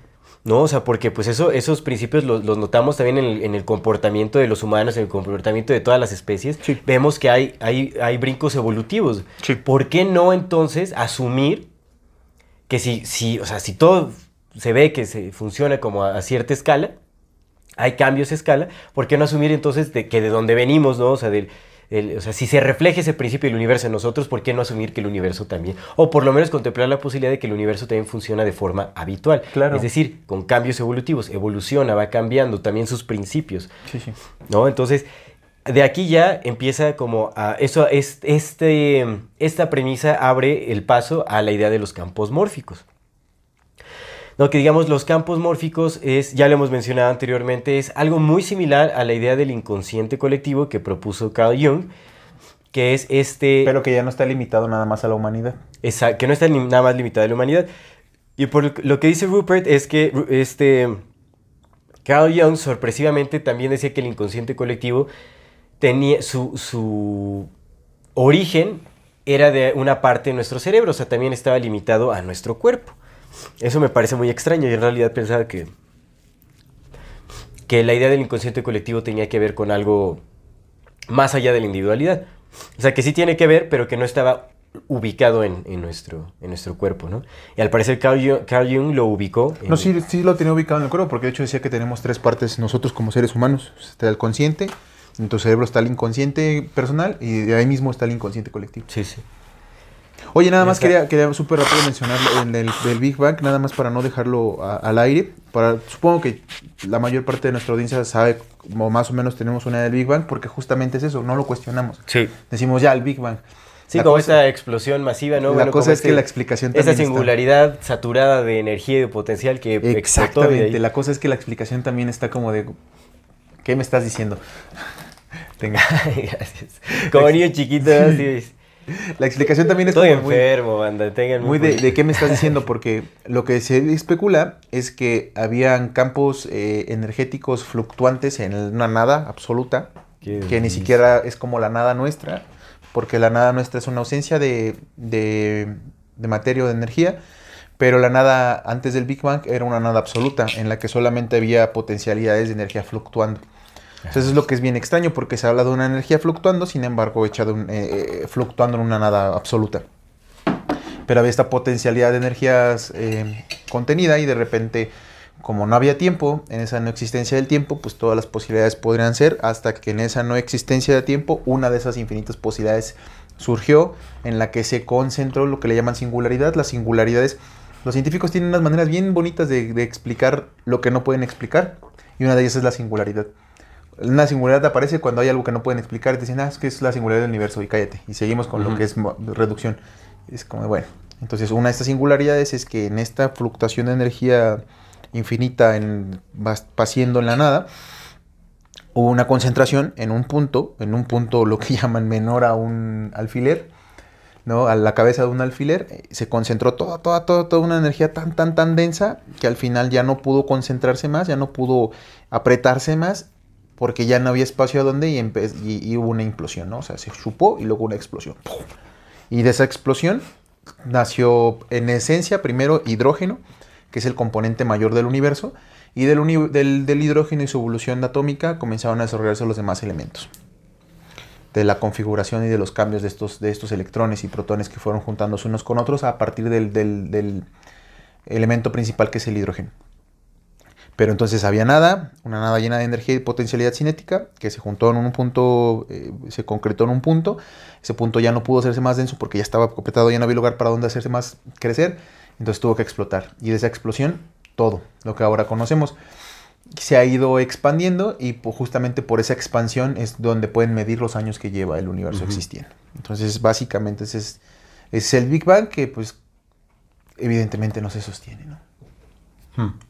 ¿No? O sea, porque pues eso, esos principios los, los notamos también en el, en el comportamiento de los humanos, en el comportamiento de todas las especies. Sí. Vemos que hay, hay, hay brincos evolutivos. Sí. ¿Por qué no entonces asumir que si, si, o sea, si todo se ve que se funciona como a, a cierta escala, hay cambios a escala, ¿por qué no asumir entonces de que de donde venimos, ¿no? O sea, del, el- o sea, si se refleja ese principio del universo en nosotros, ¿por qué no asumir que el universo también? O por lo menos contemplar la posibilidad de que el universo también funciona de forma habitual. Claro. Es decir, con cambios evolutivos, evoluciona, va cambiando también sus principios. Sí, sí. ¿no? Entonces, de aquí ya empieza como a eso, es- este, esta premisa abre el paso a la idea de los campos mórficos. No, que digamos los campos mórficos es, ya lo hemos mencionado anteriormente, es algo muy similar a la idea del inconsciente colectivo que propuso Carl Jung, que es este... Pero que ya no está limitado nada más a la humanidad. Esa- que no está nada más limitada a la humanidad. Y por lo que dice Rupert es que este, Carl Jung sorpresivamente también decía que el inconsciente colectivo tenía su, su origen era de una parte de nuestro cerebro, o sea, también estaba limitado a nuestro cuerpo. Eso me parece muy extraño y en realidad pensaba que, que la idea del inconsciente colectivo tenía que ver con algo más allá de la individualidad. O sea, que sí tiene que ver, pero que no estaba ubicado en, en nuestro, en nuestro cuerpo, ¿no? Y al parecer Carl Jung, lo ubicó. No, sí, sí lo tenía ubicado en el cuerpo, porque de hecho decía que tenemos tres partes nosotros como seres humanos. El consciente, en tu cerebro está el inconsciente personal y de ahí mismo está el inconsciente colectivo. Sí, sí. Oye, nada más quería, quería súper rápido mencionarlo en el del Big Bang, nada más para no dejarlo a- al aire. Para, supongo que la mayor parte de nuestra audiencia sabe, o más o menos tenemos una idea del Big Bang, porque justamente es eso, no lo cuestionamos. Sí. Decimos ya el Big Bang. Sí, La como cosa- esa explosión masiva, ¿no? la Bueno, cosa como es que este- la explicación Esa también está- singularidad saturada de energía y de potencial que explotó de Exactamente, ahí- la cosa es que la explicación también está como de... ¿Qué me estás diciendo? Tenga. Gracias. Como niño chiquito, así. La explicación también es Estoy como muy- enfermo, banda. Tengan Muy de, de qué me estás diciendo, porque lo que se especula es que habían campos eh, energéticos fluctuantes en una nada absoluta, Qué que ni siquiera es como la nada nuestra, porque la nada nuestra es una ausencia de, de, de materia o de energía, pero la nada antes del Big Bang era una nada absoluta, en la que solamente había potencialidades de energía fluctuando. Entonces es lo que es bien extraño porque se habla de una energía fluctuando, sin embargo, hecha eh, eh, fluctuando en una nada absoluta. Pero había esta potencialidad de energías eh, contenida y de repente, como no había tiempo, en esa no existencia del tiempo, pues todas las posibilidades podrían ser hasta que en esa no existencia de tiempo, una de esas infinitas posibilidades surgió en la que se concentró lo que le llaman singularidad. Las singularidades, los científicos tienen unas maneras bien bonitas de explicar lo que no pueden explicar y una de ellas es la singularidad. Una singularidad aparece cuando hay algo que no pueden explicar y te dicen, ah, es que es la singularidad del universo y cállate. Y seguimos con lo que es reducción. Es como, bueno. Entonces, una de estas singularidades es que en esta fluctuación de energía infinita en, pasiendo en la nada, hubo una concentración en un punto, en un punto lo que llaman menor a un alfiler, ¿no? A la cabeza de un alfiler, eh, se concentró toda, toda, toda, toda una energía tan, tan, tan densa que al final ya no pudo concentrarse más, ya no pudo apretarse más, porque ya no había espacio a donde y, hubo una implosión, ¿no? O sea, se chupó y luego una explosión. Y de esa explosión nació en esencia primero hidrógeno, que es el componente mayor del universo, y del, hidrógeno y su evolución atómica comenzaron a desarrollarse los demás elementos. De la configuración y de los cambios de estos, de estos electrones y protones que fueron juntándose unos con otros a partir del elemento principal que es el hidrógeno. Pero entonces había nada, una nada llena de energía y potencialidad cinética, que se juntó en un punto, eh, se concretó en un punto. Ese punto ya no pudo hacerse más denso porque ya estaba completado, ya no había lugar para donde hacerse más crecer. Entonces tuvo que explotar. Y de esa explosión, todo lo que ahora conocemos se ha ido expandiendo y pues, justamente por esa expansión es donde pueden medir los años que lleva el universo Ujú. existiendo. Entonces, básicamente ese es, ese es el Big Bang que pues evidentemente no se sostiene, ¿no? Hmm.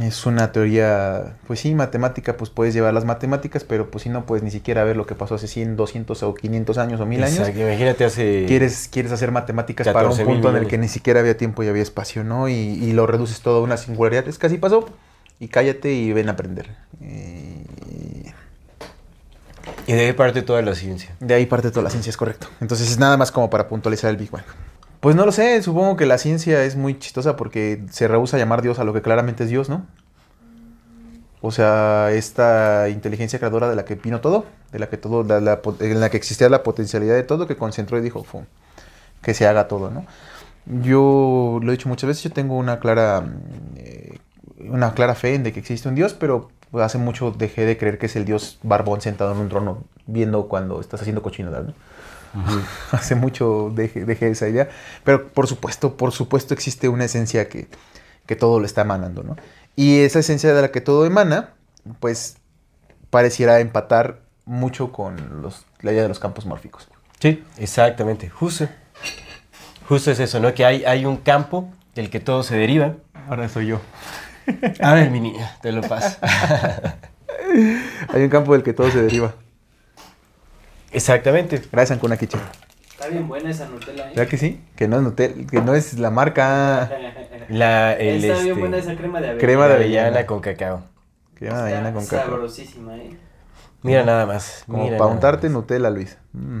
Es una teoría, pues sí, matemática, pues puedes llevar las matemáticas, pero pues si no puedes ni siquiera ver lo que pasó hace 100, 200 o 500 años o 1000 años. Imagínate hace... Quieres, quieres hacer matemáticas para un 14.000 punto en el que ni siquiera había tiempo y había espacio, ¿no? Y, y lo reduces todo a una singularidad. Es casi pasó. Y cállate y ven a aprender. Eh, Y de ahí parte toda la ciencia. de ahí parte toda la ciencia, es correcto. Entonces es nada más como para puntualizar el Big Bang. Pues no lo sé, supongo que la ciencia es muy chistosa porque se rehúsa a llamar Dios a lo que claramente es Dios, ¿no? O sea, esta inteligencia creadora de la que vino todo, de la que todo, la- en la que existía la potencialidad de todo, que concentró y dijo, "Fum, que se haga todo, ¿no? Yo lo he dicho muchas veces, yo tengo una clara, eh, una clara fe en de que existe un Dios, pero hace mucho dejé de creer que es el Dios barbón sentado en un trono viendo cuando estás haciendo cochinadas, ¿no? hace mucho dejé, dejé esa idea, pero por supuesto, por supuesto existe una esencia que, que todo lo está emanando, ¿no? Y esa esencia de la que todo emana, pues pareciera empatar mucho con los, la idea de los campos mórficos. Sí, exactamente. Justo. Justo es eso, ¿no? Que hay, hay un campo del que todo se deriva. Ahora soy yo. A ver, mi niña, te lo paso. Hay un campo del que todo se deriva. Exactamente. Gracias, Ancuna Kitchen. Está bien buena esa Nutella. ¿eh? ¿Verdad que sí? Que no es Nutella, que no es la marca La, el, Está bien este, buena esa crema de avellana. crema de avellana avellana. con cacao. crema de avellana con cacao. Sabrosísima, ¿eh? Mira nada más. Como para untarte más. Nutella, Luis. Mm.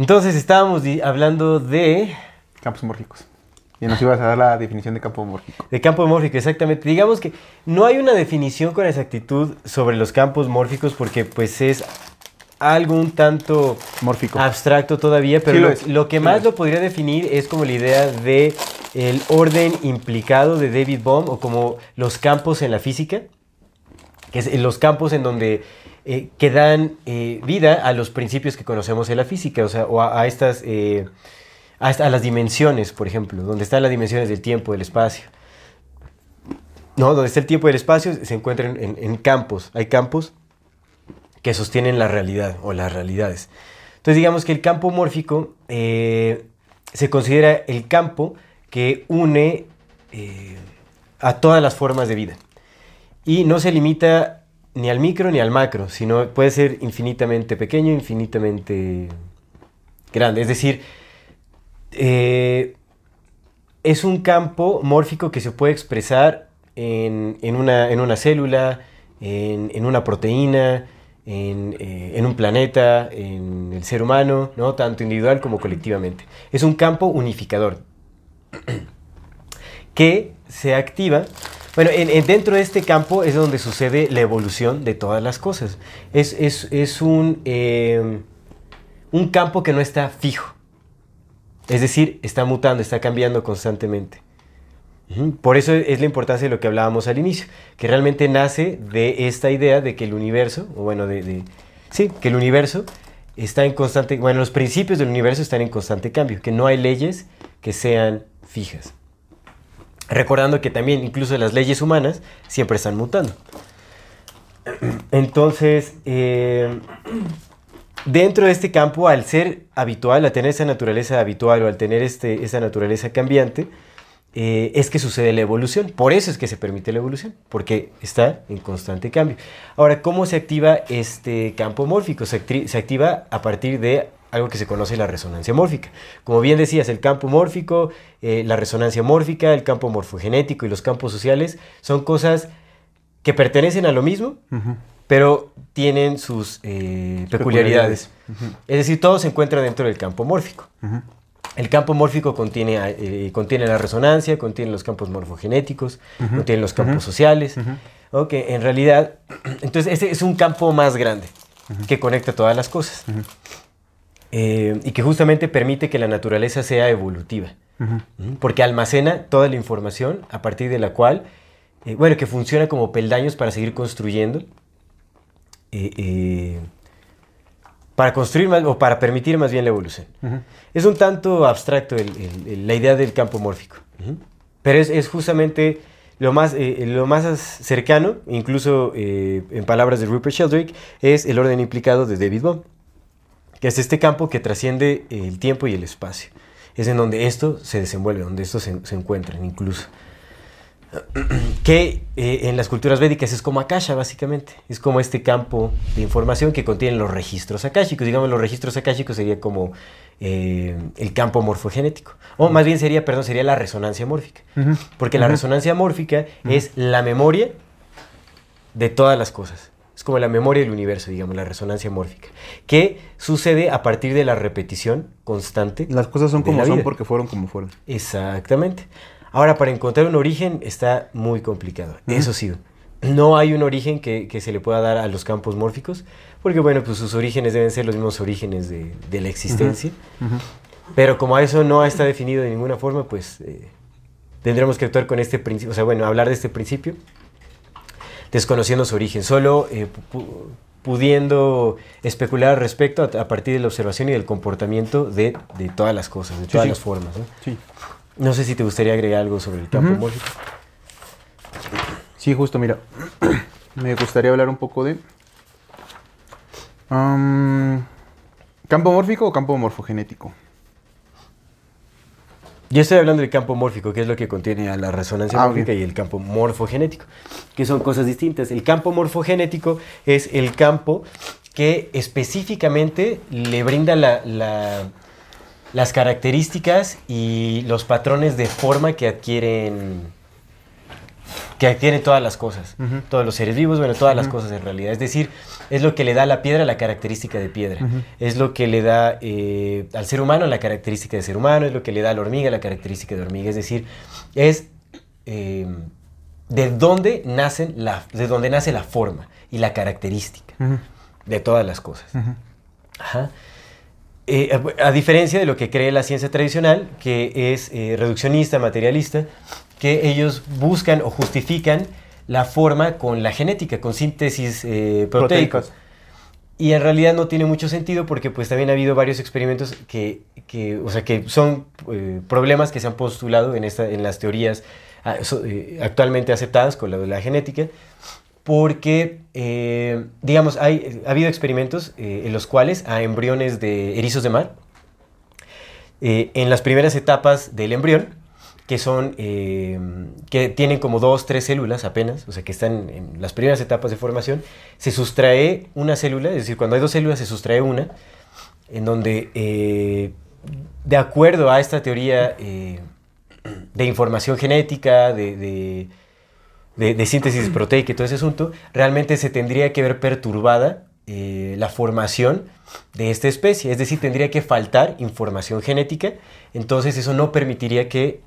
Entonces estábamos hablando de, Campos mórficos. Y nos ibas a dar la definición de campo mórfico. de campo mórfico, exactamente. Digamos que no hay una definición con exactitud sobre los campos mórficos porque pues es algo un tanto Mórfico. abstracto todavía, pero Sí lo lo, es, lo que sí más lo podría definir es como la idea de el orden implicado de David Bohm o como los campos en la física, que es los campos en donde eh, que dan eh, vida a los principios que conocemos en la física, o sea, o a, estas eh, a, las dimensiones, por ejemplo, donde están las dimensiones del tiempo, del espacio. No, donde está el tiempo y el espacio se encuentran en, en campos. Hay campos que sostienen la realidad o las realidades. Entonces digamos que el campo mórfico se considera el campo que une a todas las formas de vida. Y no se limita ni al micro ni al macro, sino puede ser infinitamente pequeño, infinitamente grande. Es decir, eh, es un campo mórfico que se puede expresar en, en una, en una célula, en, en una proteína, en, eh, en un planeta, en el ser humano, ¿no? tanto individual como colectivamente. Es un campo unificador que se activa. Bueno, en- en- dentro de este campo es donde sucede la evolución de todas las cosas. Es, es- es un, eh, un campo que no está fijo. Es decir, está mutando, está cambiando constantemente. Por eso es la importancia de lo que hablábamos al inicio, que realmente nace de esta idea de que el universo, o bueno, de, de- sí, que el universo está en constante, bueno, los principios del universo están en constante cambio, que no hay leyes que sean fijas. Recordando que también incluso las leyes humanas siempre están mutando. Entonces, eh, dentro de este campo, al ser habitual, al tener esa naturaleza habitual o al tener este, esa naturaleza cambiante, eh, es que sucede la evolución. Por eso es que se permite la evolución, porque está en constante cambio. Ahora, ¿cómo se activa este campo mórfico? Se, activa a partir de algo que se conoce la resonancia mórfica. Como bien decías, el campo mórfico, eh, la resonancia mórfica, el campo morfogenético y los campos sociales son cosas que pertenecen a lo mismo, pero tienen sus eh, peculiaridades. Es decir, todo se encuentra dentro del campo mórfico. El campo mórfico contiene, eh, contiene la resonancia, contiene los campos morfogenéticos, contiene los campos sociales. Ok, en realidad, entonces este es un campo más grande que conecta todas las cosas. Eh, y que justamente permite que la naturaleza sea evolutiva. Ujú. Ujú, Porque almacena toda la información a partir de la cual, eh, bueno, que funciona como peldaños para seguir construyendo, eh, eh, para construir más, o para permitir más bien la evolución. Ujú. Es un tanto abstracto el- el- el- la idea del campo mórfico, Ujú. pero es, es justamente lo más, eh, lo más cercano, incluso eh, en palabras de Rupert Sheldrake, es el orden implicado de David Bohm, que es este campo que trasciende el tiempo y el espacio. Es en donde esto se desenvuelve, donde estos se, se encuentran incluso. Que eh, en las culturas védicas es como Akasha, básicamente. Es como este campo de información que contiene los registros akáshicos. Digamos, los registros akáshicos sería como eh, el campo morfogenético. O más bien sería, perdón, sería la resonancia mórfica. Porque la resonancia mórfica es la memoria de todas las cosas. Es como la memoria del universo, digamos, la resonancia mórfica. Que sucede a partir de la repetición constante. Las cosas son como son vida. porque fueron como fueron. Exactamente. Ahora, para encontrar un origen está muy complicado. Eso sí, no hay un origen que, que se le pueda dar a los campos mórficos, porque bueno, pues sus orígenes deben ser los mismos orígenes de, de la existencia. Pero como eso no está definido de ninguna forma, pues eh, tendremos que actuar con este principio, o sea, bueno, hablar de este principio, desconociendo su origen, solo eh, pu- pu- pudiendo especular al respecto a, a partir de la observación y del comportamiento de, de todas las cosas, de todas sí. las formas. ¿no? Sí. No sé si te gustaría agregar algo sobre el campo mórfico. Sí, justo, mira. Me gustaría hablar un poco de. Am, ¿Campo mórfico o campo morfogenético? Yo estoy hablando del campo mórfico, que es lo que contiene a la resonancia Ah, mórfica y el campo morfogenético, que son cosas distintas. El campo morfogenético es el campo que específicamente le brinda la- la- las características y los patrones de forma que adquieren que adquieren todas las cosas, todos los seres vivos, bueno, todas las cosas en realidad. Es decir, es lo que le da a la piedra la característica de piedra, es lo que le da eh, al ser humano la característica de ser humano, es lo que le da a la hormiga la característica de hormiga. Es decir, es eh, de dónde nacen la, de dónde nace la forma y la característica de todas las cosas. Ajá. Eh, a, a diferencia de lo que cree la ciencia tradicional, que es reduccionista, materialista, que ellos buscan o justifican la forma con la genética, con síntesis eh, proteica. Proteicas. Y en realidad no tiene mucho sentido porque pues también ha habido varios experimentos que, que, o sea, que son eh, problemas que se han postulado en, esta, en las teorías ah, eh, actualmente aceptadas con la de la genética, porque, eh, digamos, hay, ha habido experimentos en los cuales a embriones de erizos de mar, en las primeras etapas del embrión, que son, eh, que tienen como dos, tres células apenas, o sea, que están en las primeras etapas de formación, se sustrae una célula, es decir, cuando hay dos células se sustrae una, en donde, eh, de acuerdo a esta teoría eh, de información genética, de, de- de- de síntesis proteica y todo ese asunto, realmente se tendría que ver perturbada eh, la formación de esta especie, es decir, tendría que faltar información genética, entonces eso no permitiría que,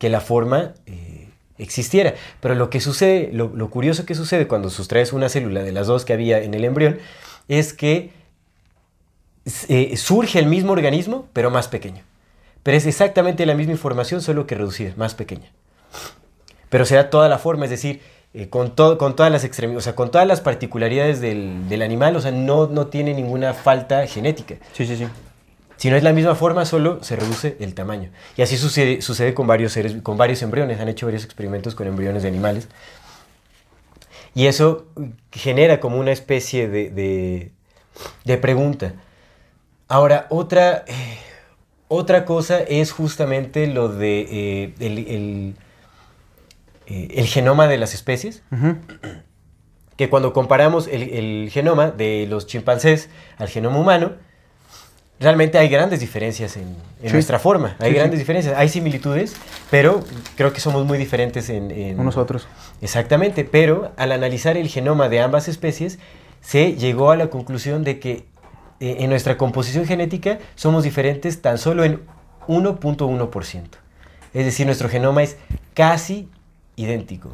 que la forma eh, existiera. Pero lo que sucede, lo, curioso que sucede cuando sustraes una célula de las dos que había en el embrión, es que eh, surge el mismo organismo, pero más pequeño. Pero es exactamente la misma información, solo que reducida, más pequeña. Pero se da toda la forma, es decir, eh, con, todo, con todas las o sea, con todas las particularidades del, del animal, o sea, no, no tiene ninguna falta genética. Sí, sí, sí. Si no es la misma forma, solo se reduce el tamaño. Y así sucede, sucede con, varios seres, con varios embriones. Han hecho varios experimentos con embriones de animales. Y eso genera como una especie de, de- de pregunta. Ahora, otra, eh, otra cosa es justamente lo de eh, el, el- eh, el genoma de las especies que cuando comparamos el, el genoma de los chimpancés al genoma humano, realmente hay grandes diferencias en, en Sí. nuestra forma. Hay Sí, grandes sí. diferencias. Hay similitudes, pero creo que somos muy diferentes en... en- Unos otros. Exactamente, pero al analizar el genoma de ambas especies, se llegó a la conclusión de que eh, en nuestra composición genética somos diferentes tan solo en 1.1%. Es decir, nuestro genoma es casi idéntico.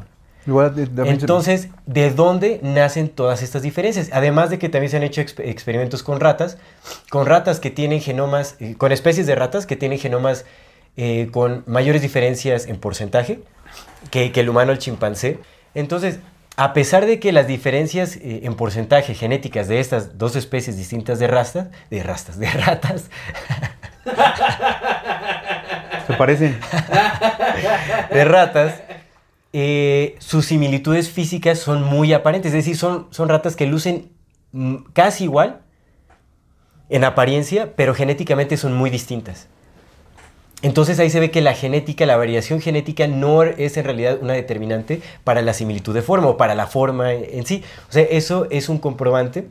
Entonces, ¿de dónde nacen todas estas diferencias? Además de que también se han hecho exp- experimentos con ratas, con ratas que tienen genomas, eh, con especies de ratas que tienen genomas eh, con mayores diferencias en porcentaje que, que el humano, el chimpancé. Entonces, a pesar de que las diferencias eh, en porcentaje genéticas de estas dos especies distintas de rastas, de rastas, de ratas, se parecen. de ratas, eh, sus similitudes físicas son muy aparentes. Es decir, son, son ratas que lucen mm, casi igual en apariencia, pero genéticamente son muy distintas. Entonces ahí se ve que la genética, la variación genética no es en realidad una determinante para la similitud de forma o para la forma en sí. O sea, eso es un comprobante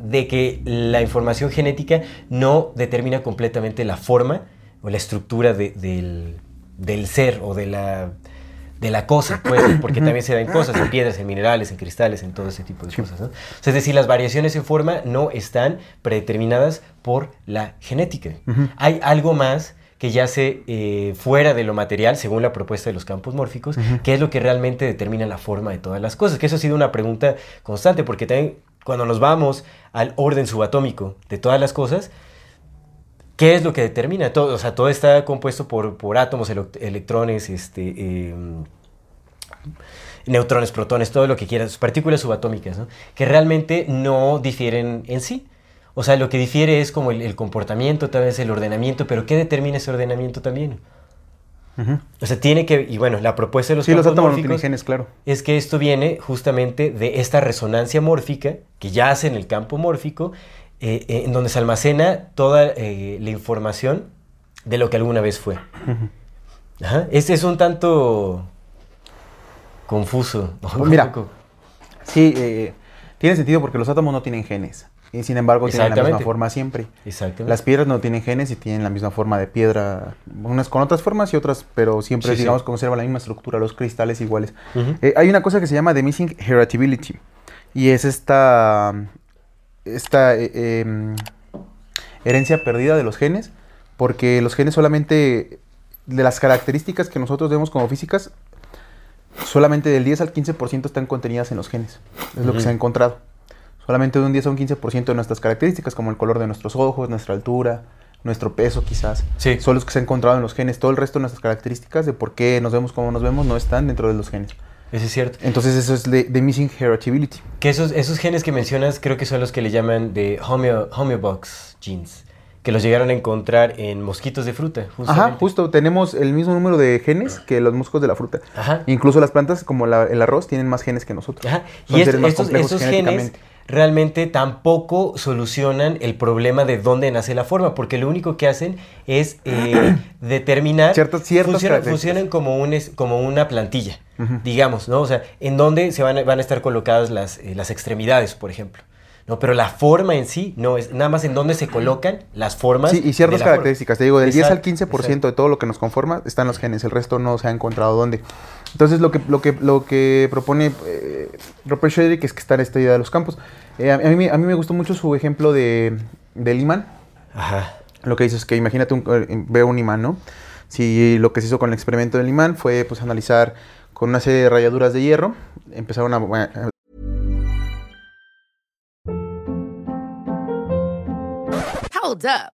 de que la información genética no determina completamente la forma o la estructura de- del, del ser o de la, de la cosa, pues, porque también se dan cosas en piedras, en minerales, en cristales, en todo ese tipo de cosas. ¿no? O sea, es decir, las variaciones en forma no están predeterminadas por la genética. Hay algo más que yace eh, fuera de lo material, según la propuesta de los campos mórficos, que es lo que realmente determina la forma de todas las cosas. Que eso ha sido una pregunta constante, porque también cuando nos vamos al orden subatómico de todas las cosas, ¿qué es lo que determina? Todo, o sea, todo está compuesto por, por átomos, electrones, este, eh, neutrones, protones, todo lo que quieras, partículas subatómicas, ¿no? que realmente no difieren en sí. O sea, lo que difiere es como el, el comportamiento, tal vez el ordenamiento, pero ¿qué determina ese ordenamiento también? O sea, tiene que, y bueno, la propuesta de los Sí, los átomos genes, claro. es que esto viene justamente de esta resonancia mórfica que ya hace en el campo mórfico, eh, eh, en donde se almacena toda eh, la información de lo que alguna vez fue. Ajá. Este es un tanto confuso. Mira. Un poco- Sí, tiene sentido porque los átomos no tienen genes. Y sin embargo tienen la misma forma siempre. Exactamente. Las piedras no tienen genes y tienen la misma forma de piedra, unas con otras formas y otras, pero siempre, Sí, sí. digamos, conservan la misma estructura, los cristales iguales. Eh, hay una cosa que se llama the missing heritability y es esta, esta eh, em, herencia perdida de los genes, porque los genes solamente, de las características que nosotros vemos como físicas, solamente del 10 al 15% están contenidas en los genes, es lo que se ha encontrado. Solamente de un 10 a un 15% de nuestras características, como el color de nuestros ojos, nuestra altura, nuestro peso quizás, Sí. son los que se han encontrado en los genes. Todo el resto de nuestras características de por qué nos vemos como nos vemos no están dentro de los genes. Eso es cierto. Entonces eso es de, de missing heritability. Que esos, esos genes que mencionas creo que son los que le llaman de homeo, homeobox genes, que los llegaron a encontrar en mosquitos de fruta, Ajá, justamente. justo, tenemos el mismo número de genes que los musgos de la fruta. Ajá. Incluso las plantas, como la- el arroz, tienen más genes que nosotros. Ajá. Son Y est- seres más estos, complejos estos genes genéticamente. Realmente tampoco solucionan el problema de dónde nace la forma, porque lo único que hacen es eh, determinar... Ciertas- ciertas funcionan, como, un, como una plantilla, digamos, ¿no? O sea, en dónde se van a, van a estar colocadas las, eh, las extremidades, por ejemplo. ¿no? Pero la forma en sí, no, es nada más en dónde se colocan las formas. Sí, y ciertas forma. características. Te digo, del 10 al Exacto, 15% exacto. de todo lo que nos conforma están los genes. El resto no se ha encontrado dónde. Entonces, lo que, lo que, lo que propone eh, Robert Shedrick es que está en esta idea de los campos. Eh, a, a mí, me- a mí me gustó mucho su ejemplo de, del imán. Ajá. Lo que dice es que imagínate, un, eh, veo un imán, ¿no? Si lo que se hizo con el experimento del imán fue pues analizar con una serie de rayaduras de hierro, empezaron a, a- Hold up.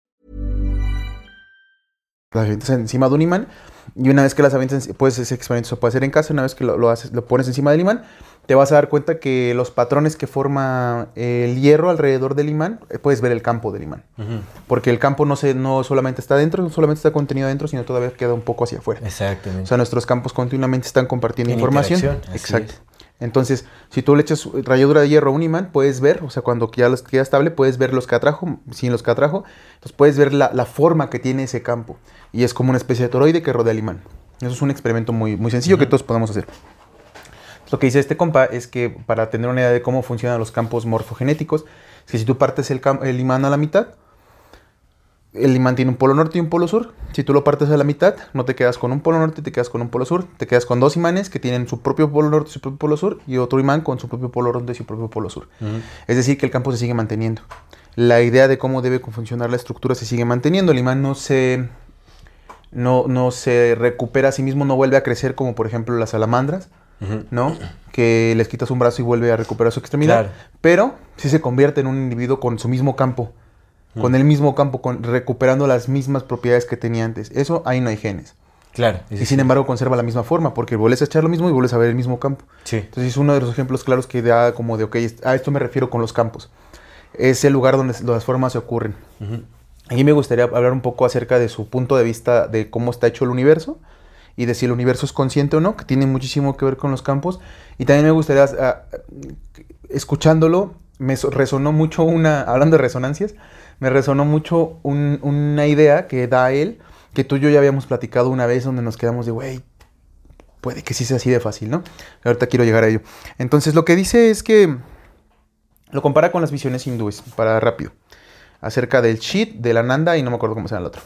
Las avientas encima de un imán y una vez que las avientas, pues ese experimento se puede hacer en casa, una vez que lo, lo haces, lo pones encima del imán, te vas a dar cuenta que los patrones que forma el hierro alrededor del imán, eh, puedes ver el campo del imán. Porque el campo no, se, no solamente está dentro, no solamente está contenido adentro, sino todavía queda un poco hacia afuera. Exactamente. O sea, nuestros campos continuamente están compartiendo En información. Exacto. es. Entonces, si tú le echas ralladura de hierro a un imán, puedes ver, o sea, cuando ya los queda estable, puedes ver los que atrajo, sin los que atrajo, entonces puedes ver la, la forma que tiene ese campo. Y es como una especie de toroide que rodea el imán. Eso es un experimento muy, muy sencillo que todos podemos hacer. Lo que dice este compa es que para tener una idea de cómo funcionan los campos morfogenéticos, es que si tú partes el imán a la mitad, el imán tiene un polo norte y un polo sur. Si tú lo partes a la mitad, no te quedas con un polo norte, te quedas con un polo sur. Te quedas con dos imanes que tienen su propio polo norte y su propio polo sur y otro imán con su propio polo norte y su propio polo sur. Es decir, que el campo se sigue manteniendo. La idea de cómo debe funcionar la estructura se sigue manteniendo. El imán no se, no, no se recupera a sí mismo, no vuelve a crecer como por ejemplo las salamandras, ¿no? Que les quitas un brazo y vuelve a recuperar su extremidad. Claro. Pero sí se convierte en un individuo con su mismo campo, con el mismo campo, con, recuperando las mismas propiedades que tenía antes. Eso ahí no hay genes. Claro. Y sin embargo conserva la misma forma, porque vuelves a echar lo mismo y vuelves a ver el mismo campo. Sí. Entonces es uno de los ejemplos claros que da como de, ok, a esto me refiero con los campos. Es el lugar donde las formas se ocurren. Aquí me gustaría hablar un poco acerca de su punto de vista de cómo está hecho el universo y de si el universo es consciente o no, que tiene muchísimo que ver con los campos. Y también me gustaría, ah, escuchándolo, me so- resonó mucho una, hablando de resonancias, me resonó mucho un- una idea que da él, que tú y yo ya habíamos platicado una vez donde nos quedamos de, güey, puede que sí sea así de fácil, ¿no? Ahorita quiero llegar a ello. Entonces lo que dice es que lo compara con las visiones hindúes, para rápido, acerca del Shit, del Ananda y no me acuerdo cómo se llama el otro.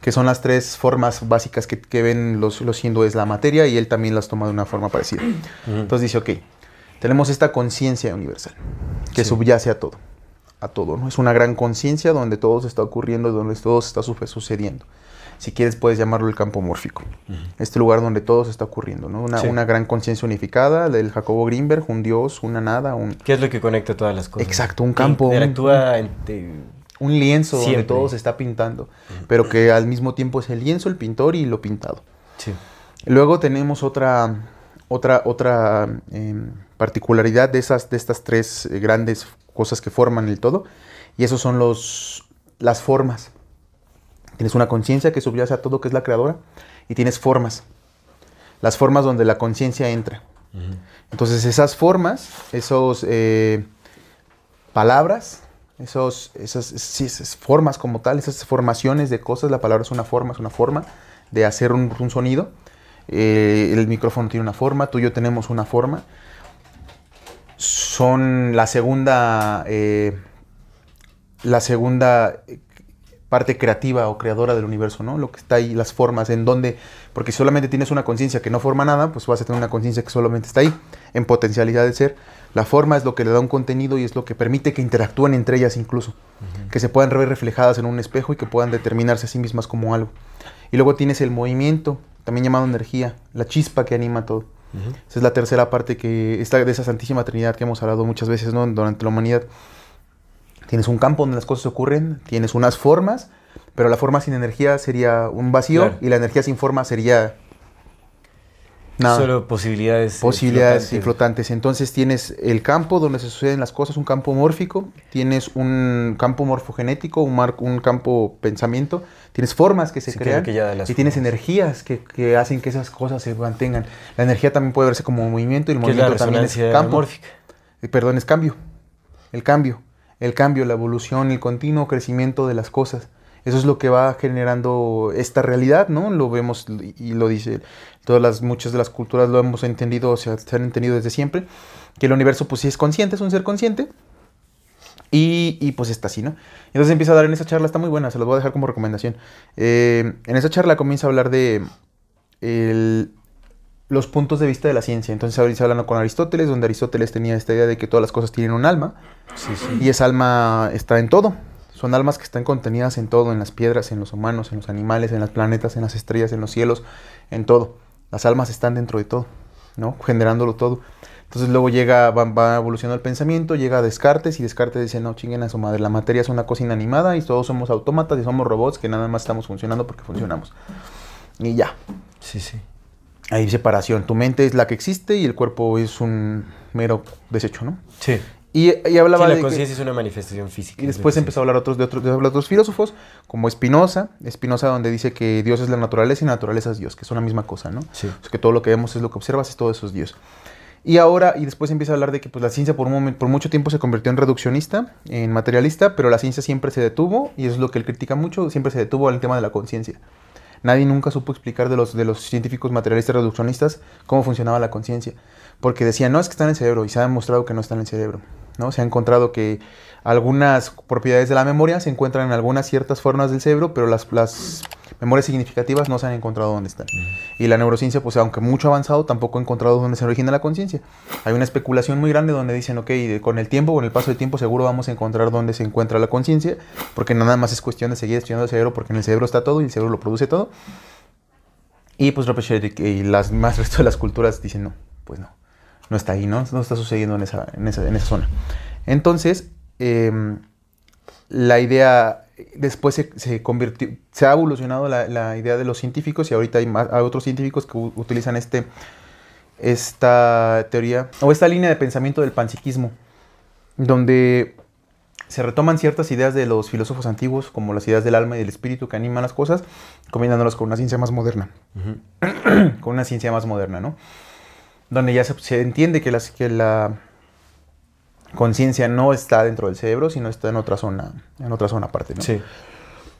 Que son las tres formas básicas que, que ven los, los hindúes la materia y él también las toma de una forma parecida. Entonces dice, ok, tenemos esta conciencia universal que Sí. subyace a todo, a todo, ¿no? Es una gran conciencia donde todo se está ocurriendo, donde todo se está su- sucediendo. Si quieres puedes llamarlo el campo mórfico. Este lugar donde todo se está ocurriendo, ¿no? Una, Sí. una gran conciencia unificada del Jacobo Greenberg, un dios, una nada, un, ¿Qué es lo que conecta todas las cosas? Exacto, un campo, un- un lienzo donde todo se está pintando, pero que al mismo tiempo es el lienzo, el pintor y lo pintado. Sí. Luego tenemos otra, otra, otra em, particularidad de, esas, de estas tres eh, grandes cosas que forman el todo, y esos son los, las formas. Tienes una conciencia que subyace a todo, que es la creadora, y tienes formas. Las formas donde la conciencia entra. Entonces esas formas, esos eh, palabras, esos, esas, esas formas como tal, esas formaciones de cosas, la palabra es una forma, es una forma de hacer un, un sonido. Eh, el micrófono tiene una forma, tú y yo tenemos una forma. Son la segunda, eh, la segunda parte creativa o creadora del universo, ¿no? Lo que está ahí, las formas, en donde, porque si solamente tienes una conciencia que no forma nada, pues vas a tener una conciencia que solamente está ahí, en potencialidad de ser. La forma es lo que le da un contenido y es lo que permite que interactúen entre ellas incluso, que se puedan ver reflejadas en un espejo y que puedan determinarse a sí mismas como algo. Y luego tienes el movimiento, también llamado energía, la chispa que anima todo. Esa es la tercera parte que está de esa Santísima Trinidad que hemos hablado muchas veces ¿no? durante la humanidad. Tienes un campo donde las cosas ocurren, tienes unas formas, pero la forma sin energía sería un vacío Claro. y la energía sin forma sería nada. Solo posibilidades. posibilidades y flotantes. flotantes. Entonces tienes el campo donde se suceden las cosas, un campo mórfico, tienes un campo morfogenético, un, mar- un campo pensamiento, tienes formas que se Sí, crean que ya y tienes energías que, que hacen que esas cosas se mantengan. La energía también puede verse como movimiento y el Que es la movimiento también es campo. mórfica. Eh, Perdón, es cambio. El cambio. El cambio, la evolución, el continuo crecimiento de las cosas. Eso es lo que va generando esta realidad, ¿no? Lo vemos y lo dice. Todas las, muchas de las culturas lo hemos entendido, o sea, se han entendido desde siempre. Que el universo, pues sí es consciente, es un ser consciente. Y, y, pues está así, ¿no? Entonces empieza a dar en esa charla, está muy buena, se los voy a dejar como recomendación. Eh, en esa charla comienza a hablar de el- los puntos de vista de la ciencia. Entonces ahorita hablando con Aristóteles, donde Aristóteles tenía esta idea de que todas las cosas tienen un alma. Y esa alma está en todo. Son almas que están contenidas en todo, en las piedras, en los humanos, en los animales, en los planetas, en las estrellas, en los cielos, en todo. Las almas están dentro de todo, ¿no? Generándolo todo. Entonces luego llega, va, va evolucionando el pensamiento, llega a Descartes y Descartes dice, no, chinguen a su madre, la materia es una cosa inanimada y todos somos autómatas y somos robots que nada más estamos funcionando porque funcionamos. Y ya, Sí, sí. Hay separación. Tu mente es la que existe y el cuerpo es un mero desecho, ¿no? Sí. Y, y hablaba Sí, de la conciencia es una manifestación física. y es después empezó a hablar otros de otros, de otros filósofos, como Spinoza, Spinoza donde dice que Dios es la naturaleza y la naturaleza es Dios, que es una misma cosa, ¿no? Sí. O sea, que todo lo que vemos es lo que observas, es todo eso es Dios. Y ahora, y después empieza a hablar de que pues, la ciencia por, un momento, por mucho tiempo se convirtió en reduccionista, en materialista, pero la ciencia siempre se detuvo, y eso es lo que él critica mucho, siempre se detuvo al tema de la conciencia. Nadie nunca supo explicar de los, de los científicos materialistas reduccionistas cómo funcionaba la conciencia. Porque decían, no, es que está en el cerebro, y se ha demostrado que no está en el cerebro. ¿no? Se ha encontrado que algunas propiedades de la memoria se encuentran en algunas ciertas formas del cerebro, pero las, las memorias significativas no se han encontrado dónde están. Y la neurociencia, pues aunque mucho avanzado, tampoco ha encontrado dónde se origina la conciencia. Hay una especulación muy grande donde dicen, ok, con el tiempo, con el paso del tiempo, seguro vamos a encontrar dónde se encuentra la conciencia, porque nada más es cuestión de seguir estudiando el cerebro, porque en el cerebro está todo y el cerebro lo produce todo. Y pues y las más resto de las culturas dicen, no, pues no, no está ahí, ¿no? No está sucediendo en esa, en esa, en esa zona. Entonces, em, la idea después se, se convirtió, se ha evolucionado la, la idea de los científicos y ahorita hay, más, hay otros científicos que utilizan este, esta teoría o esta línea de pensamiento del panpsiquismo, donde se retoman ciertas ideas de los filósofos antiguos, como las ideas del alma y del espíritu que animan las cosas, combinándolas con una ciencia más moderna, con una ciencia más moderna, ¿no? Donde ya se, se entiende que, las, que la conciencia no está dentro del cerebro, sino está en otra zona, en otra zona aparte, ¿no? Sí.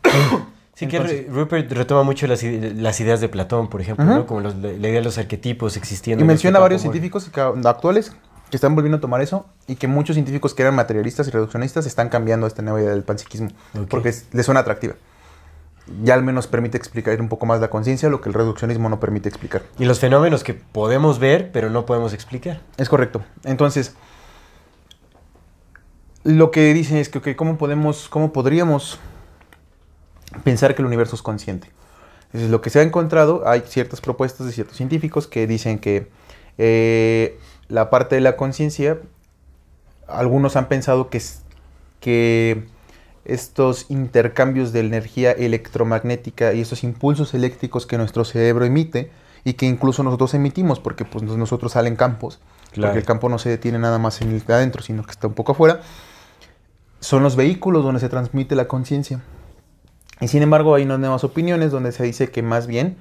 Sí, que Entonces- Rupert retoma mucho las, ide- las ideas de Platón, por ejemplo. ¿no? Como los- la, idea de los arquetipos existiendo. Y en menciona este varios científicos actuales que están volviendo a tomar eso y que muchos científicos que eran materialistas y reduccionistas están cambiando a esta nueva idea del panpsiquismo Ok. porque es- les suena atractiva. Ya al menos permite explicar un poco más la conciencia, lo que el reduccionismo no permite explicar. Y los fenómenos que podemos ver, pero no podemos explicar. Es correcto. Entonces, lo que dicen es que, ok, ¿cómo podemos, cómo podríamos pensar que el universo es consciente? Entonces, lo que se ha encontrado, hay ciertas propuestas de ciertos científicos que dicen que eh, la parte de la conciencia, algunos han pensado que, que estos intercambios de energía electromagnética y esos impulsos eléctricos que nuestro cerebro emite y que incluso nosotros emitimos, porque pues nosotros salen campos, Claro. porque el campo no se detiene nada más en el de adentro, sino que está un poco afuera, son los vehículos donde se transmite la conciencia. Y sin embargo hay unas nuevas opiniones donde se dice que más bien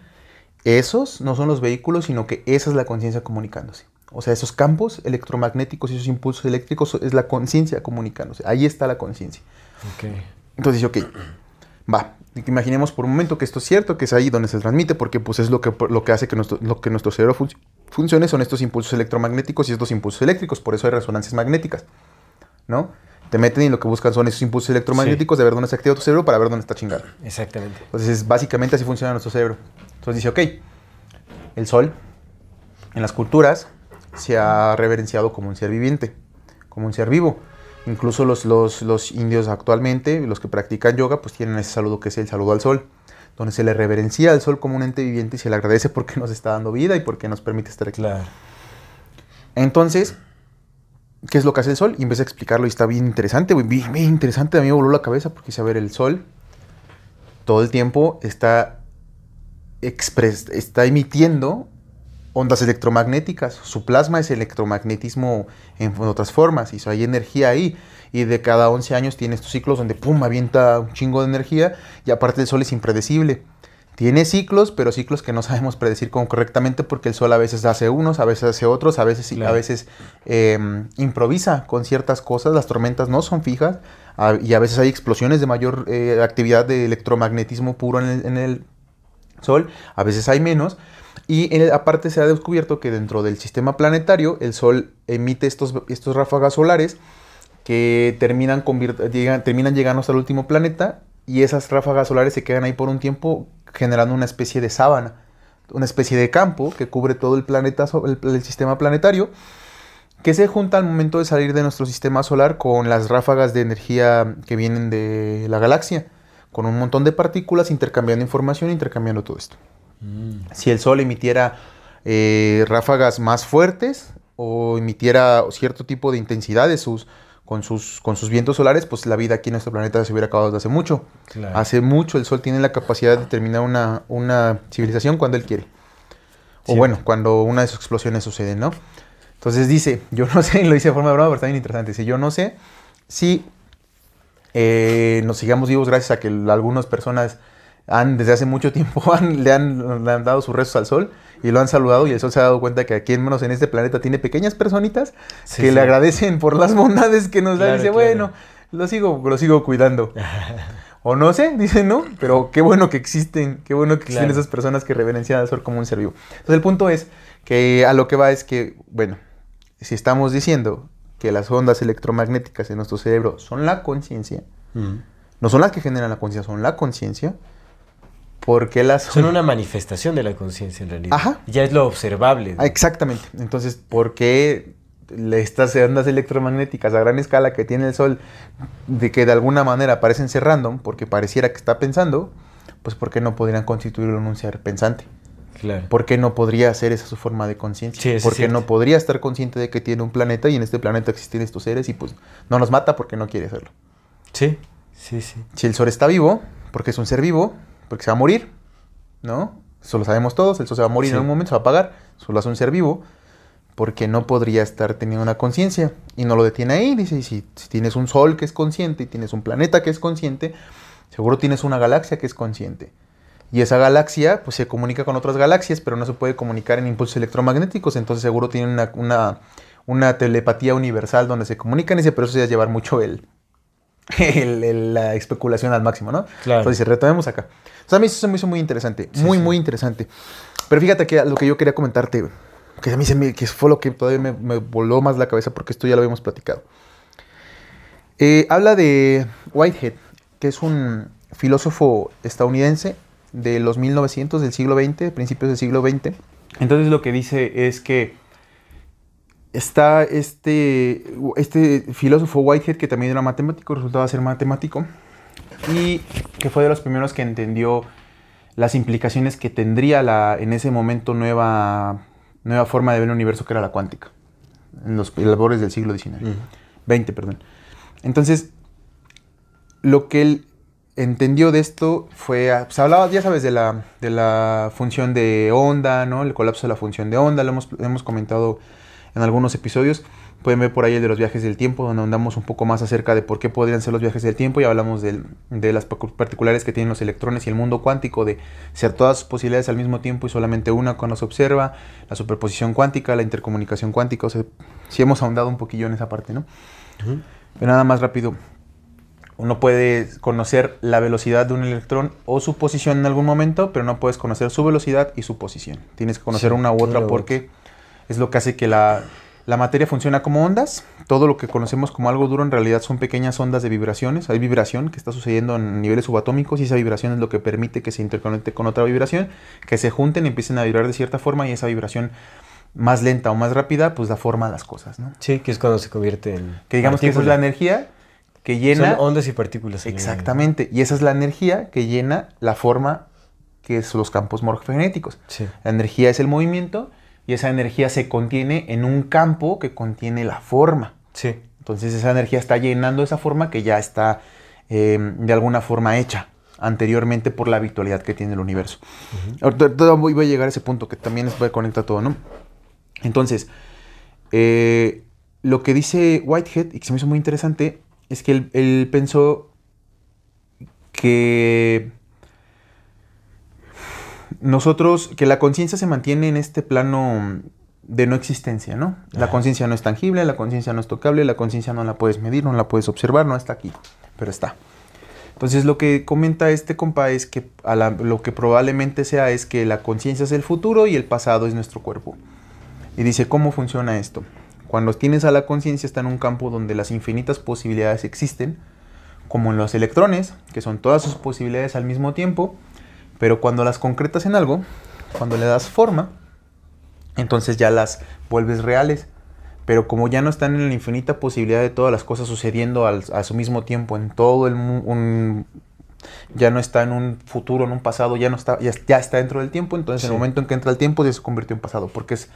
esos no son los vehículos, sino que esa es la conciencia comunicándose. O sea, esos campos electromagnéticos y esos impulsos eléctricos es la conciencia comunicándose. Ahí está la conciencia. Entonces, ok, va. Imaginemos por un momento que esto es cierto, que es ahí donde se transmite, porque pues es lo que, lo que hace que nuestro, lo que nuestro cerebro fun- funcione, son estos impulsos electromagnéticos y estos impulsos eléctricos, por eso hay resonancias magnéticas, ¿no? Te meten y lo que buscan son esos impulsos electromagnéticos de ver dónde se activa tu cerebro para ver dónde está chingado. Exactamente. Entonces, es- básicamente así funciona nuestro cerebro. Entonces dice, ok, el sol en las culturas se ha reverenciado como un ser viviente, como un ser vivo. Incluso los, los, los indios actualmente, los que practican yoga, pues tienen ese saludo que es el saludo al sol, donde se le reverencia al sol como un ente viviente y se le agradece porque nos está dando vida y porque nos permite estar aquí. Claro. Entonces, ¿qué es lo que hace el sol? Y empecé a explicarlo y está bien interesante, bien, interesante. A mí me voló la cabeza porque, a ver, el sol todo el tiempo está, está emitiendo ondas electromagnéticas. Su plasma es electromagnetismo en otras formas y hay energía ahí. Y de cada 11 años tiene estos ciclos donde, pum, avienta un chingo de energía y aparte el sol es impredecible. Tiene ciclos, pero ciclos que no sabemos predecir correctamente porque el sol a veces hace unos, a veces hace otros, a veces, Claro. a veces eh, improvisa con ciertas cosas. Las tormentas no son fijas a- y a veces hay explosiones de mayor eh, actividad de electromagnetismo puro en el, en el sol, a veces hay menos. Y en el- aparte se ha descubierto que dentro del sistema planetario el sol emite estos, estos ráfagas solares que terminan, llegan- terminan llegando hasta el último planeta y esas ráfagas solares se quedan ahí por un tiempo generando una especie de sábana, una especie de campo que cubre todo el planeta, el, el sistema planetario, que se junta al momento de salir de nuestro sistema solar con las ráfagas de energía que vienen de la galaxia, con un montón de partículas intercambiando información, intercambiando todo esto. Si el Sol emitiera eh, ráfagas más fuertes o emitiera cierto tipo de intensidad de sus, con, sus, con sus vientos solares, pues la vida aquí en nuestro planeta se hubiera acabado desde hace mucho. Claro. Hace mucho el Sol tiene la capacidad de terminar una, una civilización cuando él quiere. O bueno, cuando una de sus explosiones sucede, ¿no? Entonces dice, yo no sé, y lo dice de forma de broma, pero está bien interesante. Dice, yo no sé si eh, nos sigamos vivos gracias a que algunas personas han, desde hace mucho tiempo han- le, han, le han dado sus rezos al sol y lo han saludado y el sol se ha dado cuenta que aquí en menos en este planeta tiene pequeñas personitas Sí, que sí. le agradecen por las bondades que nos da. Claro, Dice, claro. bueno, lo sigo, lo sigo cuidando. O no sé, dice no, pero qué bueno que existen, qué bueno que existen Claro. esas personas que reverencian al sol como un ser vivo. Entonces el punto es que a lo que va es que, bueno, si estamos diciendo que las ondas electromagnéticas en nuestro cerebro son la conciencia, Mm. no son las que generan la conciencia, son la conciencia, porque las Son una manifestación de la conciencia en realidad. Ajá. Ya es lo observable. Ah, Exactamente. Entonces, ¿por qué estas ondas electromagnéticas a gran escala que tiene el Sol, de que de alguna manera parecen ser random, porque pareciera que está pensando, pues ¿por qué no podrían constituirlo en un ser pensante? Claro. ¿Por qué no podría ser esa su forma de conciencia? Sí, Porque no podría estar consciente de que tiene un planeta y en este planeta existen estos seres y pues no nos mata porque no quiere hacerlo. Sí, sí, sí. Si el Sol está vivo, porque es un ser vivo, porque se va a morir, ¿no? Eso lo sabemos todos, el Sol se va a morir Sí. en algún momento, se va a apagar, solo es un ser vivo, porque no podría estar teniendo una conciencia y no lo detiene ahí. Dice, si, si tienes un Sol que es consciente y tienes un planeta que es consciente, seguro tienes una galaxia que es consciente. Y esa galaxia pues se comunica con otras galaxias, pero no se puede comunicar en impulsos electromagnéticos, entonces seguro tiene una, una, una telepatía universal donde se comunican y dice, pero eso ya llevar mucho el, el- el- la especulación al máximo, ¿no? Claro. Entonces, retomemos acá. O sea, a mí eso se me hizo muy interesante, Sí, muy, sí. muy interesante. Pero fíjate que lo que yo quería comentarte, que a mí se me, que fue lo que todavía me, me voló más la cabeza porque esto ya lo habíamos platicado. Eh, habla de Whitehead, que es un filósofo estadounidense de los 1900 del siglo XX, principios del siglo XX. Entonces lo que dice es que está este, este filósofo Whitehead, que también era matemático, resultaba ser matemático, y que fue de los primeros que entendió las implicaciones que tendría la, en ese momento nueva, nueva forma de ver el universo que era la cuántica, en los labores del siglo XIX, 20, perdón. Entonces, lo que él entendió de esto fue, pues hablaba, ya sabes, de la, de la función de onda, ¿no? El colapso de la función de onda, lo hemos, hemos comentado en algunos episodios. Pueden ver por ahí el de los viajes del tiempo, donde andamos un poco más acerca de por qué podrían ser los viajes del tiempo y hablamos de las particulares que tienen los electrones y el mundo cuántico, de ser todas sus posibilidades al mismo tiempo y solamente una cuando se observa, la superposición cuántica, la intercomunicación cuántica, o sea, sí hemos ahondado un poquillo en esa parte, ¿no? Pero nada más rápido, uno puede conocer la velocidad de un electrón o su posición en algún momento, pero no puedes conocer su velocidad y su posición. Tienes que conocer Sí, una u otra porque es lo que hace que la, la materia funcione como ondas. Todo lo que conocemos como algo duro en realidad son pequeñas ondas de vibraciones. Hay vibración que está sucediendo en niveles subatómicos y esa vibración es lo que permite que se interconecte con otra vibración, que se junten y empiecen a vibrar de cierta forma y esa vibración más lenta o más rápida pues da forma a las cosas, ¿no? Sí, que es cuando se convierte en. Que digamos que esa es la energía que llena... Son ondas y partículas. Exactamente. Y esa es la energía que llena la forma que son los campos morfogenéticos. Sí. La energía es el movimiento y esa energía se contiene en un campo que contiene la forma. Sí. Entonces esa energía está llenando esa forma que ya está eh, de alguna forma hecha anteriormente por la habitualidad que tiene el universo. Ahorita ahorita voy a llegar a ese punto que también conecta todo, ¿no? Entonces, eh, lo que dice Whitehead, y que se me hizo muy interesante, es que él, él pensó que nosotros, que la conciencia se mantiene en este plano de no existencia, ¿no? La conciencia no es tangible, la conciencia no es tocable, la conciencia no la puedes medir, no la puedes observar, no está aquí, pero está. Entonces lo que comenta este compa es que a la- lo que probablemente sea es que la conciencia es el futuro y el pasado es nuestro cuerpo. Y dice, ¿cómo funciona esto? Cuando tienes a la conciencia está en un campo donde las infinitas posibilidades existen, como en los electrones, que son todas sus posibilidades al mismo tiempo, pero cuando las concretas en algo, cuando le das forma, entonces ya las vuelves reales. Pero como ya no están en la infinita posibilidad de todas las cosas sucediendo al- a su mismo tiempo, en todo el ya no está en un futuro, en un pasado, ya no está, ya, ya está dentro del tiempo, entonces en Sí. el momento en que entra el tiempo ya se convirtió en pasado, porque es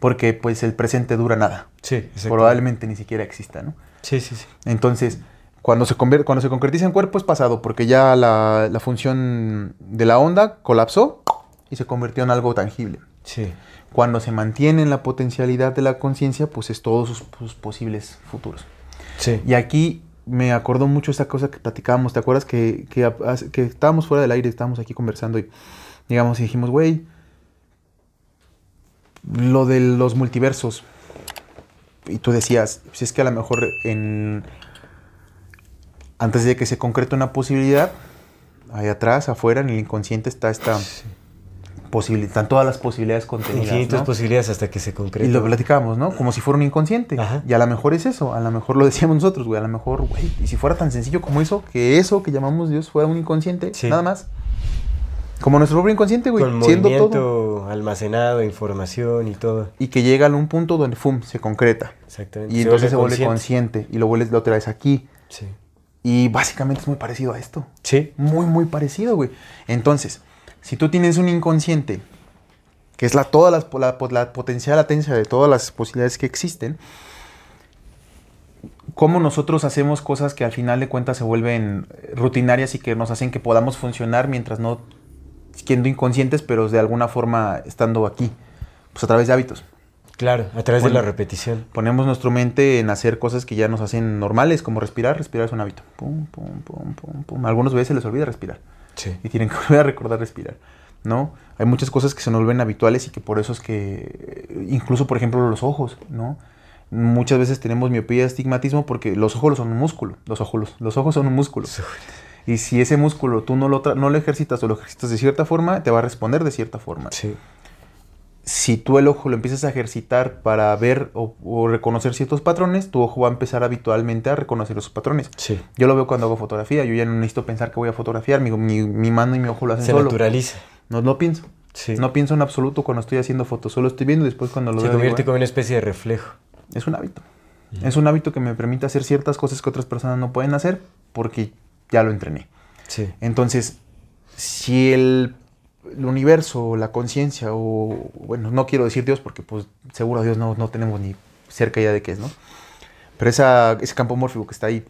porque pues el presente dura nada. Sí. Probablemente ni siquiera exista, ¿no? Sí, sí, sí. Entonces, cuando se, cuando se concretiza en cuerpo es pasado, porque ya la, la función de la onda colapsó y se convirtió en algo tangible. Sí. Cuando se mantiene en la potencialidad de la conciencia, pues es todos sus, sus posibles futuros. Sí. Y aquí me acordó mucho esta cosa que platicábamos, ¿te acuerdas que, que estábamos fuera del aire, estábamos aquí conversando y digamos y dijimos, güey, lo de los multiversos. Y tú decías, si es que a lo mejor en antes de que se concrete una posibilidad, ahí atrás, afuera, en el inconsciente está esta posibil- están todas las posibilidades contenidas. Infinitas ¿no? posibilidades hasta que se concrete. Y lo platicábamos, ¿no? Como si fuera un inconsciente. Ajá. Y a lo mejor es eso, a lo mejor lo decíamos nosotros, güey, a lo mejor, güey, y si fuera tan sencillo como eso, que eso que llamamos Dios fuera un inconsciente, Sí. nada más. Como nuestro propio inconsciente, güey, Con siendo todo. almacenado, información y todo. Y que llega a un punto donde, ¡fum!, se concreta. Exactamente. Y entonces se vuelve consciente y lo vuelves la otra vez aquí. Sí. Y básicamente es muy parecido a esto. Sí. Muy, muy parecido, güey. Entonces, si tú tienes un inconsciente, que es la, toda la, la, la potencial latencia de todas las posibilidades que existen, cómo nosotros hacemos cosas que al final de cuentas se vuelven rutinarias y que nos hacen que podamos funcionar mientras no siendo inconscientes, pero de alguna forma estando aquí, pues a través de hábitos. Claro, a través Bueno. de la repetición. Ponemos nuestra mente en hacer cosas que ya nos hacen normales, como respirar. Respirar es un hábito. Pum, pum, pum, pum, pum. Algunas veces se les olvida respirar Sí. y tienen que volver a recordar respirar, ¿no? Hay muchas cosas que se nos vuelven habituales y que por eso es que, eh, incluso por ejemplo los ojos, ¿no? Muchas veces tenemos miopía y astigmatismo porque los ojos son un músculo, los ojos, los ojos son un músculo. Y si ese músculo tú no lo, no lo ejercitas o lo ejercitas de cierta forma, te va a responder de cierta forma. Sí. Si tú el ojo lo empiezas a ejercitar para ver o, o reconocer ciertos patrones, tu ojo va a empezar habitualmente a reconocer esos patrones. Sí. Yo lo veo cuando hago fotografía, yo ya no necesito pensar que voy a fotografiar, mi, mi, mi mano y mi ojo lo hacen Se solo. naturaliza. No lo pienso. Sí. No pienso en absoluto cuando estoy haciendo fotos, solo estoy viendo y después cuando lo Se veo convierte digo, como una especie de reflejo. "Ah, es un hábito. Es un hábito que me permite hacer ciertas cosas que otras personas no pueden hacer porque ya lo entrené. Sí. Entonces, si el, el universo, la conciencia, o bueno, no quiero decir Dios porque pues seguro a Dios no, no tenemos ni cerca idea de qué es, ¿no? Pero esa, ese campo mórfico que está ahí,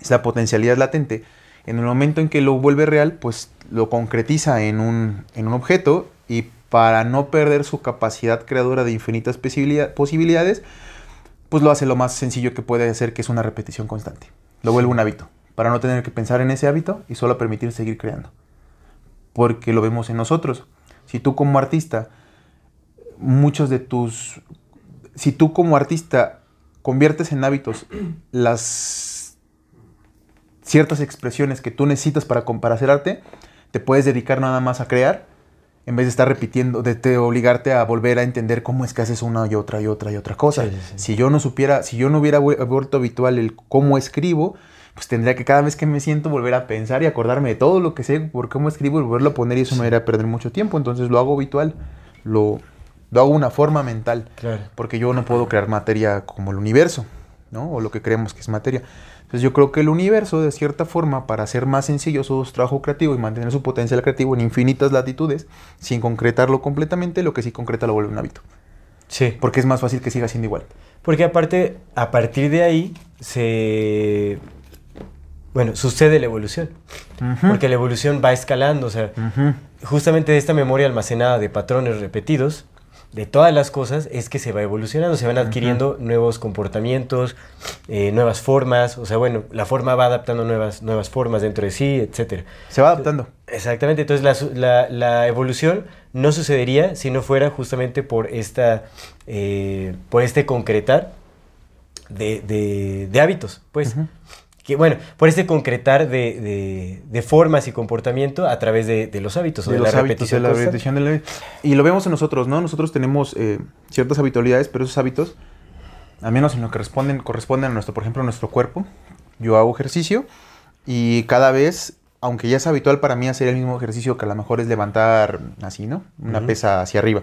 esa potencialidad latente, en el momento en que lo vuelve real, pues lo concretiza en un, en un objeto y para no perder su capacidad creadora de infinitas posibilidad- posibilidades, pues lo hace lo más sencillo que puede hacer, que es una repetición constante. Lo vuelve un hábito, para no tener que pensar en ese hábito y solo permitir seguir creando. Porque lo vemos en nosotros. Si tú como artista, muchos de tus... Si tú como artista conviertes en hábitos las ciertas expresiones que tú necesitas para, para hacer arte, te puedes dedicar nada más a crear en vez de estar repitiendo, de, te obligarte a volver a entender cómo es que haces una y otra y otra y otra cosa. Sí, sí, sí. Si yo no supiera, si yo no hubiera vu- vuelto habitual el cómo escribo, pues tendría que cada vez que me siento volver a pensar y acordarme de todo lo que sé por cómo escribo y volverlo a poner y eso me haría perder mucho tiempo. Entonces lo hago habitual, lo, lo hago una forma mental Claro. porque yo no puedo crear materia como el universo, ¿no? O lo que creemos que es materia. Entonces yo creo que el universo, de cierta forma, para hacer más sencillo su trabajo creativo y mantener su potencial creativo en infinitas latitudes, sin concretarlo completamente, lo que sí concreta lo vuelve un hábito. Sí. Porque es más fácil que siga siendo igual. Porque aparte, a partir de ahí, se... Bueno, sucede la evolución. Porque la evolución va escalando, o sea, justamente de esta memoria almacenada de patrones repetidos, de todas las cosas, es que se va evolucionando, se van adquiriendo nuevos comportamientos, eh, nuevas formas, o sea, bueno, la forma va adaptando nuevas, nuevas formas dentro de sí, etcétera. Se va adaptando. Exactamente, entonces la, la- la evolución no sucedería si no fuera justamente por, esta, eh, por este concretar de, de- de hábitos, pues. Que, bueno, por este concretar de, de- de formas y comportamiento a través de, de los hábitos o de la hábitos, de repetición. la constante. repetición de la- Y lo vemos en nosotros, ¿no? Nosotros tenemos eh, ciertas habitualidades, pero esos hábitos, al menos en lo que responden, corresponden a nuestro, por ejemplo, a nuestro cuerpo. Yo hago ejercicio y cada vez, aunque ya es habitual para mí hacer el mismo ejercicio que a lo mejor es levantar así, ¿no? Una pesa hacia arriba.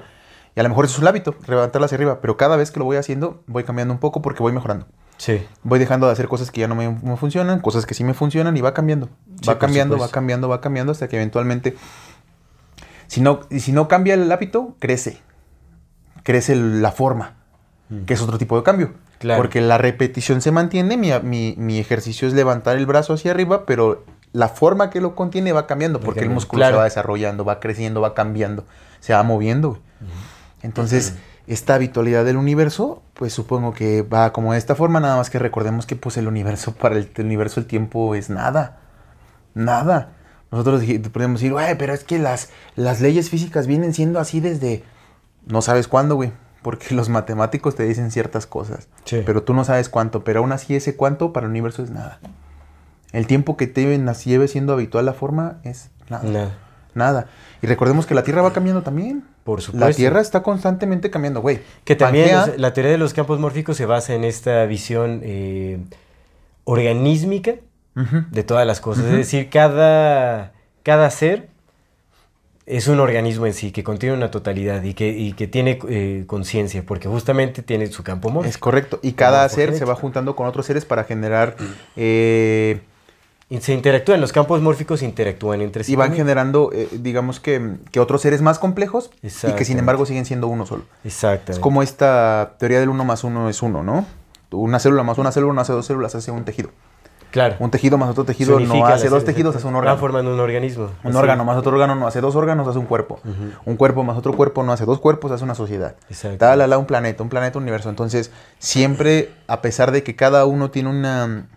Y a lo mejor eso es un hábito, levantarla hacia arriba, pero cada vez que lo voy haciendo, voy cambiando un poco porque voy mejorando. Sí, Voy dejando de hacer cosas que ya no me, me funcionan, cosas que sí me funcionan y va cambiando. Sí, Va cambiando, va cambiando, va cambiando hasta que eventualmente, si no, y si no cambia el hábito, crece. Crece la forma, que es otro tipo de cambio. Mm. Claro. Porque la repetición se mantiene, mi, mi- mi ejercicio es levantar el brazo hacia arriba, pero la forma que lo contiene va cambiando porque el músculo claro. se va desarrollando, va creciendo, va cambiando, se va moviendo. Entonces, esta habitualidad del universo, pues supongo que va como de esta forma, nada más que recordemos que pues el universo, para el, el universo el tiempo es nada, nada. Nosotros podemos decir, güey, pero es que las, las leyes físicas vienen siendo así desde, no sabes cuándo, güey, porque los matemáticos te dicen ciertas cosas, Sí. pero tú no sabes cuánto, pero aún así ese cuánto para el universo es nada. El tiempo que te lleve siendo habitual la forma es nada. nada. Nada. Y recordemos que la Tierra va cambiando también. Por supuesto. La Tierra está constantemente cambiando, güey. Que también la teoría de los campos mórficos se basa en esta visión eh, organísmica de todas las cosas. Es decir, cada, cada ser es un organismo en sí, que contiene una totalidad y que, y que tiene eh, conciencia, porque justamente tiene su campo mórfico. Es correcto. Y cada ser se va juntando con otros seres para generar. eh, se interactúan, los campos mórficos interactúan entre sí. y van generando, eh, digamos que, que otros seres más complejos y que sin embargo siguen siendo uno solo. Exactamente. Es como esta teoría del uno más uno es uno, ¿no? Una célula más una célula no hace dos células, hace un tejido. Claro. Un tejido más otro tejido no hace dos tejidos, exacto. hace un órgano. formando un organismo. Un Así. órgano más otro órgano no hace dos órganos, hace un cuerpo. Un cuerpo más otro cuerpo no hace dos cuerpos, hace una sociedad. Exacto. Tal, la, la, un planeta, un planeta, un universo. Entonces, siempre, a pesar de que cada uno tiene una,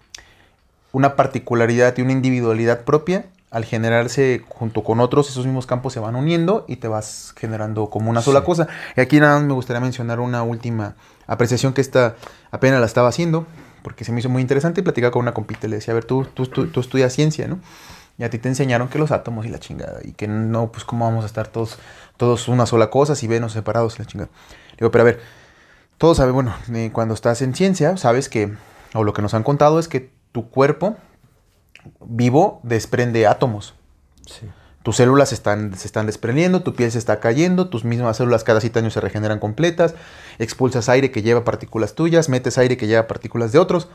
una particularidad y una individualidad propia, al generarse junto con otros, esos mismos campos se van uniendo y te vas generando como una sola Sí. cosa. Y aquí nada más me gustaría mencionar una última apreciación que esta apenas la estaba haciendo, porque se me hizo muy interesante y platicaba con una compita y le decía, a ver, tú, tú, tú, tú estudias ciencia, ¿no? Y a ti te enseñaron que los átomos y la chingada, y que no, pues cómo vamos a estar todos, todos una sola cosa si venos separados y la chingada. Le digo, pero a ver, todos saben, bueno, eh, cuando estás en ciencia, sabes que, o lo que nos han contado es que tu cuerpo vivo desprende átomos. Sí. Tus células están, se están desprendiendo, tu piel se está cayendo, tus mismas células cada siete años se regeneran completas, expulsas aire que lleva partículas tuyas, metes aire que lleva partículas de otros.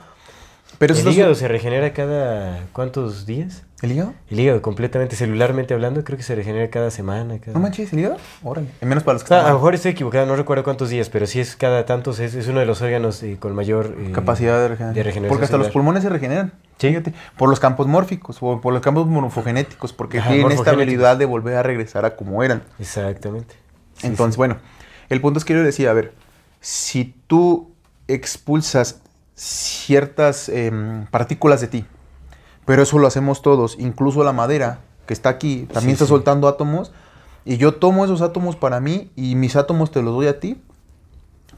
Pero ¿El hígado se regenera cada cuántos días? ¿El hígado? El hígado, completamente, celularmente hablando, creo que se regenera cada semana. Cada... No manches, ¿el hígado? Órale. En menos para los que sea, a lo mejor estoy equivocado, no recuerdo cuántos días, pero sí es cada tantos, es, es uno de los órganos eh, con mayor eh, capacidad de regeneración. de regeneración Porque hasta los pulmones se regeneran. Sí. Fíjate, por los campos mórficos, o por los campos morfogenéticos, porque Ajá, tienen esta habilidad de volver a regresar a como eran. Exactamente. Sí, Entonces, sí. bueno, el punto es que yo decía, a ver, si tú expulsas ciertas em, partículas de ti, pero eso lo hacemos todos, incluso la madera que está aquí, también Sí, está sí. soltando átomos, y yo tomo esos átomos para mí y mis átomos te los doy a ti,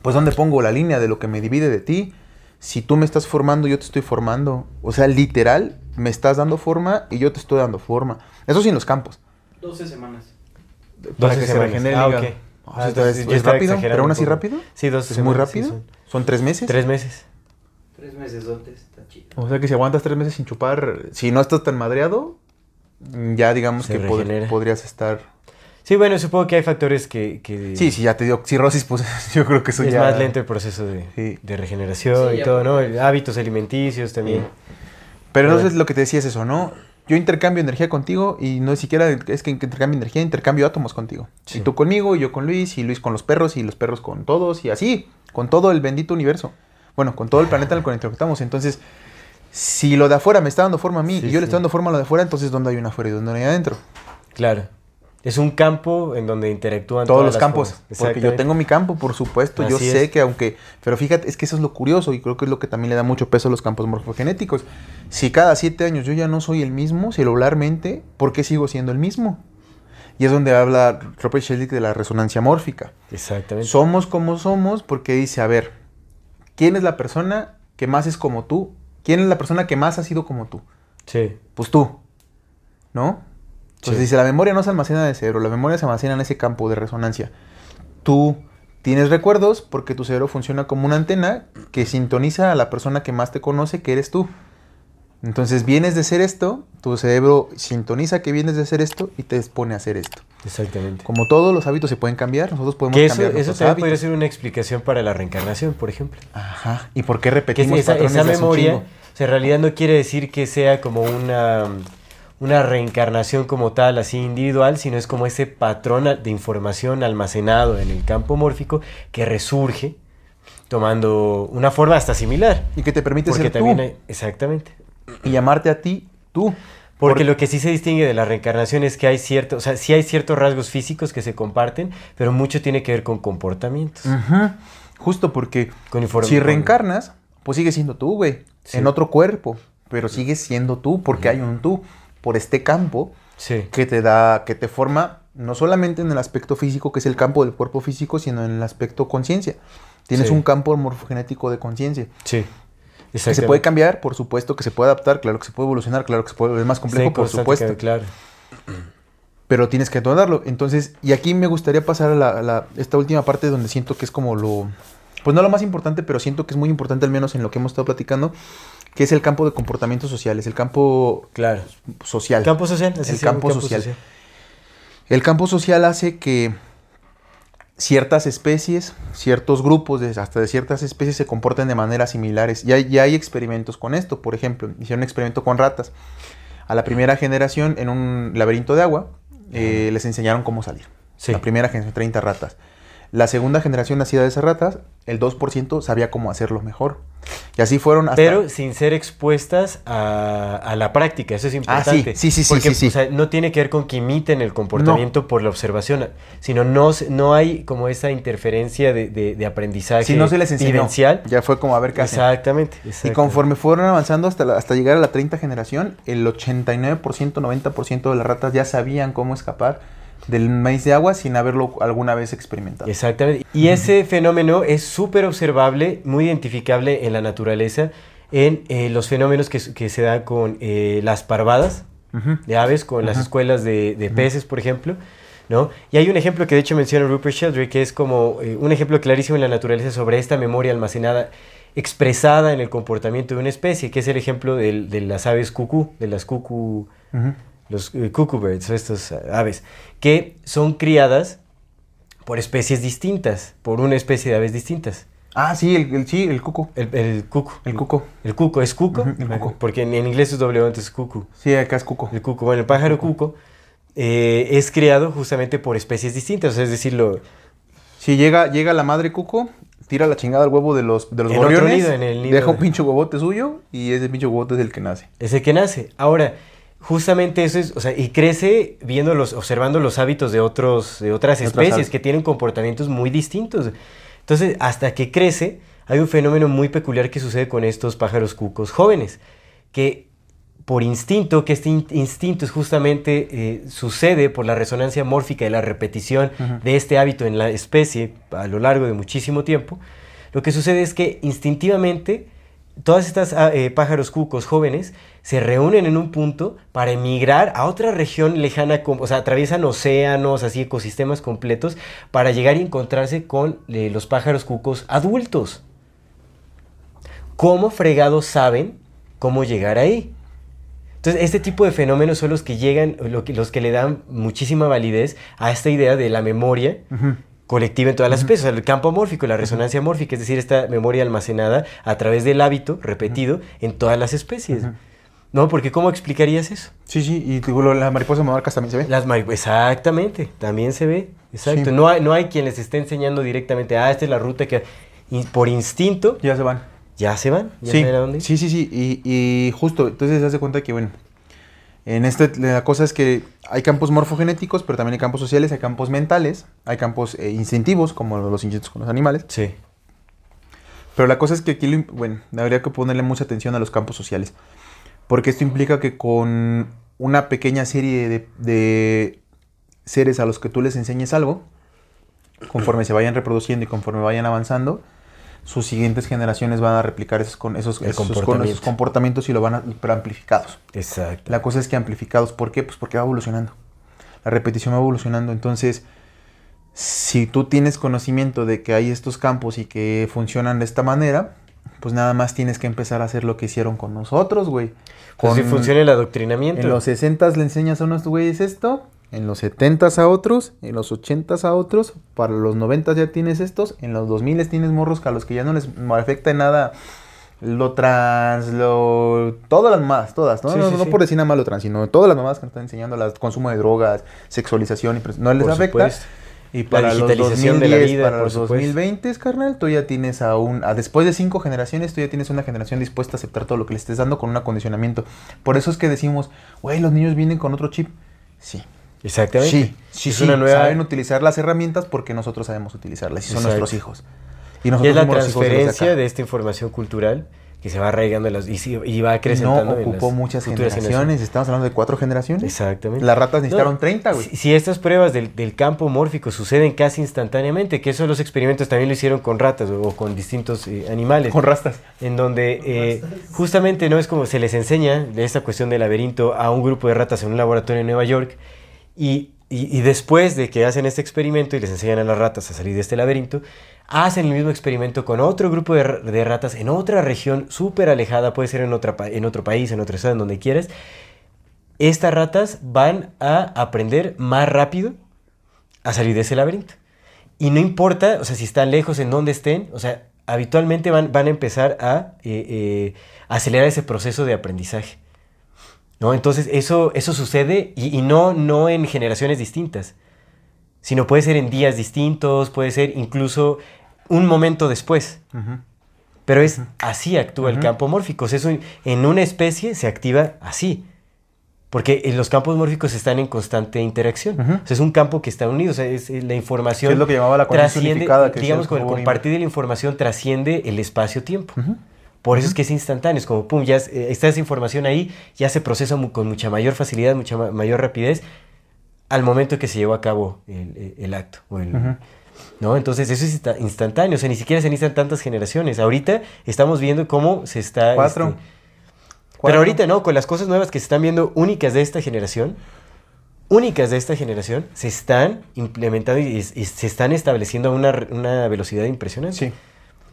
pues ¿dónde pongo la línea de lo que me divide de ti? Si tú me estás formando, yo te estoy formando. O sea, literal, me estás dando forma y yo te estoy dando forma. Eso sí en los campos. 12 semanas. Para 12 que se semanas. regenere el Ah, hígado. ok. O Ah, sea, entonces es, es rápido, pero aún así rápido. Sí, dos Es semanas, muy sí, rápido. son son tres meses. Tres meses. Tres meses está chido. O sea que si aguantas tres meses sin chupar, si no estás tan madreado, ya digamos Se que pod- podrías estar. Sí, bueno, supongo que hay factores que... que Sí, si ya te dio cirrosis, pues yo creo que eso es ya. más lento el proceso de, Sí. de regeneración Sí, y todo, ¿no? Hábitos alimenticios también. Pero Bueno. entonces lo que te decía es eso, ¿no? Yo intercambio energía contigo y no es siquiera es que intercambio energía, intercambio átomos contigo. Sí. Y tú conmigo, y yo con Luis, y Luis con los perros, y los perros con todos, y así, con todo el bendito universo. Bueno, con todo el planeta en el que interactuamos. Entonces, si lo de afuera me está dando forma a mí Sí, y yo le estoy dando forma a lo de afuera, entonces ¿dónde hay una afuera y dónde hay adentro? Claro. Es un campo en donde interactúan Todos todas los campos. Porque yo tengo mi campo, por supuesto. yo Así sé es. que aunque... Pero fíjate, es que eso es lo curioso y creo que es lo que también le da mucho peso a los campos morfogenéticos. Si cada siete años yo ya no soy el mismo celularmente, ¿por qué sigo siendo el mismo? Y es donde habla Robert Shelick de la resonancia mórfica. Exactamente. Somos como somos porque dice, a ver, ¿quién es la persona que más es como tú? ¿Quién es la persona que más ha sido como tú? Sí. Pues tú, ¿no? Entonces Sí. dice, la memoria no se almacena en el cerebro, la memoria se almacena en ese campo de resonancia. Tú tienes recuerdos porque tu cerebro funciona como una antena que sintoniza a la persona que más te conoce, que eres tú. Entonces vienes de ser esto, tu cerebro sintoniza que vienes de ser esto y te expone a hacer esto. Exactamente. Como todos los hábitos se pueden cambiar, nosotros podemos eso, cambiar eso también hábitos. podría ser una explicación para la reencarnación, por ejemplo. Ajá. ¿Y por qué Que repetimos esa, patrones esa memoria, o sea, en realidad no quiere decir que sea como una, una reencarnación como tal, así individual, sino es como ese patrón de información almacenado en el campo mórfico que resurge tomando una forma hasta similar. Y que te permite Porque ser también tú hay, exactamente. Y llamarte a ti tú. Porque Por- lo que sí se distingue de la reencarnación es que hay cierto, o sea, sí hay ciertos rasgos físicos que se comparten, pero mucho tiene que ver con comportamientos. Ujú. Justo porque Con si reencarnas, pues sigues siendo tú, güey. Sí. En otro cuerpo. Pero sigues siendo tú porque hay un tú. Por este campo Sí. que te da, que te forma, no solamente en el aspecto físico, que es el campo del cuerpo físico, sino en el aspecto conciencia. Tienes Sí. un campo morfogenético de conciencia. Sí. Que se puede cambiar, por supuesto, que se puede adaptar, claro que se puede evolucionar, claro que se puede volver más complejo, Sí, por supuesto. Claro. pero tienes que darlo. Entonces, y aquí me gustaría pasar a, la, a la- esta última parte donde siento que es como lo, pues no lo más importante, pero siento que es muy importante al menos en lo que hemos estado platicando, que es el campo de comportamientos sociales, el campo Claro. social. El campo social. El campo social. El campo social hace que ciertas especies, ciertos grupos, de- hasta de ciertas especies se comporten de maneras similares. Ya, ya hay experimentos con esto. Por ejemplo, hicieron un experimento con ratas. A la primera generación, en un laberinto de agua, eh, les enseñaron cómo salir. Sí. La primera generación, 30 ratas. La segunda generación nacida de esas ratas, el 2% sabía cómo hacerlo mejor. Y así fueron hasta... Pero sin ser expuestas a, a la práctica, eso es Ah, sí, importante. sí, sí, sí, Porque sí, sí. o sea, no tiene que ver con que imiten el comportamiento por la observación, sino no, no hay como esa interferencia de, de- de aprendizaje si no se les enseñó, vivencial. ya fue como a ver qué. Exactamente, Y conforme fueron avanzando hasta, la- hasta llegar a la 30 generación, el 89%, 90% de las ratas ya sabían cómo escapar del maíz de agua sin haberlo alguna vez experimentado. Exactamente. Y ese fenómeno es súper observable, muy identificable en la naturaleza, en eh, los fenómenos que, se dan con eh, las parvadas de aves, con las escuelas de, de peces, por ejemplo. ¿no? Y hay un ejemplo que de hecho menciona Rupert Sheldrake, que es como eh, un ejemplo clarísimo en la naturaleza sobre esta memoria almacenada expresada en el comportamiento de una especie, que es el ejemplo del- de las aves cucú, de las cucú. Los eh, cuckoo estas eh, aves, que son criadas por especies distintas, por una especie de aves distintas. Ah, sí, el, el- sí, el cuco. El, el cuco. El cuco. El cuco, ¿es cuco? Ujú, el cuco. Porque en, en inglés es doble O, entonces cuco. Sí, acá es cuco. El cuco, bueno, el pájaro cuco eh, es criado justamente por especies distintas, o sea, es decir, lo, Si llega, llega la madre cuco, tira la chingada al huevo de los, de los gorriones, nido, en el nido deja un de- pinche huevote suyo y ese pinche huevote es el que nace. es el que nace. Ahora, justamente eso es, o sea, y crece viendo los, observando los hábitos de otros, de otras especies que tienen comportamientos muy distintos. Entonces, hasta que crece, hay un fenómeno muy peculiar que sucede con estos pájaros cucos jóvenes, que por instinto, que este in- instinto es justamente eh, sucede por la resonancia mórfica y la repetición de este hábito en la especie a lo largo de muchísimo tiempo, lo que sucede es que instintivamente todas estas ah, eh, pájaros cucos jóvenes se reúnen en un punto para emigrar a otra región lejana, o sea, atraviesan océanos, así ecosistemas completos, para llegar y encontrarse con eh, los pájaros cucos adultos. ¿Cómo fregados saben cómo llegar ahí? Entonces, este tipo de fenómenos son los que llegan, los que le dan muchísima validez a esta idea de la memoria colectiva en todas las especies, o sea, el campo mórfico, la resonancia mórfica, es decir, esta memoria almacenada a través del hábito repetido en todas las especies. ¿No? Porque ¿cómo explicarías eso? Sí, sí, y digo, lo- la mariposa monarcas también se ve. Las Exactamente, también se ve. Exacto. Sí. No, hay, no hay quien les esté enseñando directamente, ah, esta es la ruta que... y por instinto Ya se van. ya se van. Ya Sí, a dónde sí, sí, sí. Y, y justo, entonces se hace cuenta que, bueno, en este, la cosa es que hay campos morfogenéticos, pero también hay campos sociales, hay campos mentales, hay campos eh, instintivos, como los instintos con los animales. Sí. Pero la cosa es que aquí, lo bueno, habría que ponerle mucha atención a los campos sociales. Porque esto implica que con una pequeña serie de, de seres a los que tú les enseñes algo, conforme se vayan reproduciendo y conforme vayan avanzando, sus siguientes generaciones van a replicar esos, con esos, esos- comportamiento. esos comportamientos y lo van a pero amplificados. Exacto. La cosa es que amplificados, ¿por qué? Pues porque va evolucionando. La repetición va evolucionando. Entonces, si tú tienes conocimiento de que hay estos campos y que funcionan de esta manera, pues nada más tienes que empezar a hacer lo que hicieron con nosotros, güey. Pues si Con- funciona el adoctrinamiento. En los 60 le enseñas a unos güeyes esto, en los 70 a otros, en los 80 a otros, para los 90 ya tienes estos, en los 2000 tienes morros que a los que ya no les afecta en nada lo trans, lo... Todas las mamadas, todas, ¿no? Sí, no, sí, no sí. por decir nada más lo trans, sino todas las mamadas que nos están enseñando, el consumo de drogas, sexualización, y no les Por afecta. supuesto. Y para los digitalización 2010, de la vida, para los supuesto. 2020, carnal, tú ya tienes a un... a- después de cinco generaciones, tú ya tienes una generación dispuesta a aceptar todo lo que le estés dando con un acondicionamiento. Por eso es que decimos, güey, los niños vienen con otro chip. Sí. Exactamente. Sí, sí, es sí. una nueva... Saben utilizar las herramientas porque nosotros sabemos utilizarlas y son Exacto. nuestros hijos. Y es la los de los de transferencia de, esta información cultural que se va arraigando en las, y, va No acrecentando en ocupó las muchas generaciones. Estamos hablando de cuatro generaciones. Exactamente. Las ratas necesitaron No, 30, güey. Si, si estas pruebas del, del campo mórfico suceden casi instantáneamente, que eso los experimentos también lo hicieron con ratas o, o con distintos eh, animales, Con rastas. en donde eh, justamente no es como se les enseña de esta cuestión del laberinto a un grupo de ratas en un laboratorio en Nueva York y después de que hacen este experimento y les enseñan a las ratas a salir de este laberinto, hacen el mismo experimento con otro grupo de, ra- de ratas en otra región súper alejada, puede ser en, otra, en otro país, en otro estado, en donde quieras. Estas ratas van a aprender más rápido a salir de ese laberinto. Y no importa, o sea, si están lejos, en donde estén, o sea, habitualmente van, van a empezar a eh, eh, acelerar ese proceso de aprendizaje. ¿No? Entonces, eso, eso sucede y, y no, no en generaciones distintas, sino puede ser en días distintos, puede ser incluso un momento después. Pero es así actúa el campo mórfico. O sea, eso en una especie se activa así. Porque los campos mórficos están en constante interacción. O sea, es un campo que está unido. O sea, es, la información. Es lo que llamaba la trasciende- unificada, que Digamos, con el compartir de la información trasciende el espacio-tiempo. Por eso es que es instantáneo. Es como, pum, ya eh, está esa información ahí, ya se procesa con mucha mayor facilidad, mucha ma- mayor rapidez al momento que se llevó a cabo el, el- el acto. o el- Ujú. ¿no? Entonces eso es insta- instantáneo, o sea, ni siquiera se necesitan tantas generaciones. Ahorita estamos viendo cómo se está... Cuatro. este, pero Cuatro. ahorita no, con las cosas nuevas que se están viendo únicas de esta generación, únicas de esta generación, se están implementando y, y se están estableciendo a una, una velocidad impresionante. Sí.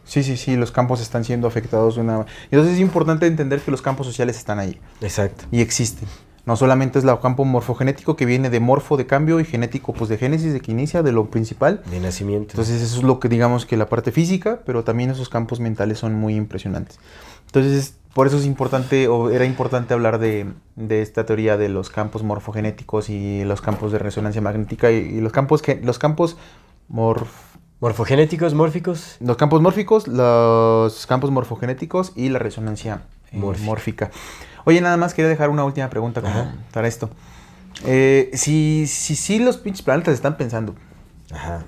Sí, sí, sí, los campos están siendo afectados de una... Entonces es importante entender que los campos sociales están ahí Exacto. y existen. No solamente es el campo morfogenético que viene de morfo de cambio y genético pues de génesis, de que inicia, de lo principal. De nacimiento. Entonces eso es lo que digamos que la parte física, pero también esos campos mentales son muy impresionantes. Entonces por eso es importante, o era importante hablar de, de esta teoría de los campos morfogenéticos y los campos de resonancia magnética y, y los campos, los campos morf- Morfogenéticos, mórficos. los campos mórficos, los campos morfogenéticos y la resonancia eh, Mórfica. Oye, nada más quería dejar una última pregunta como para esto. Eh, si, si, si los pinches planetas están pensando, Ajá.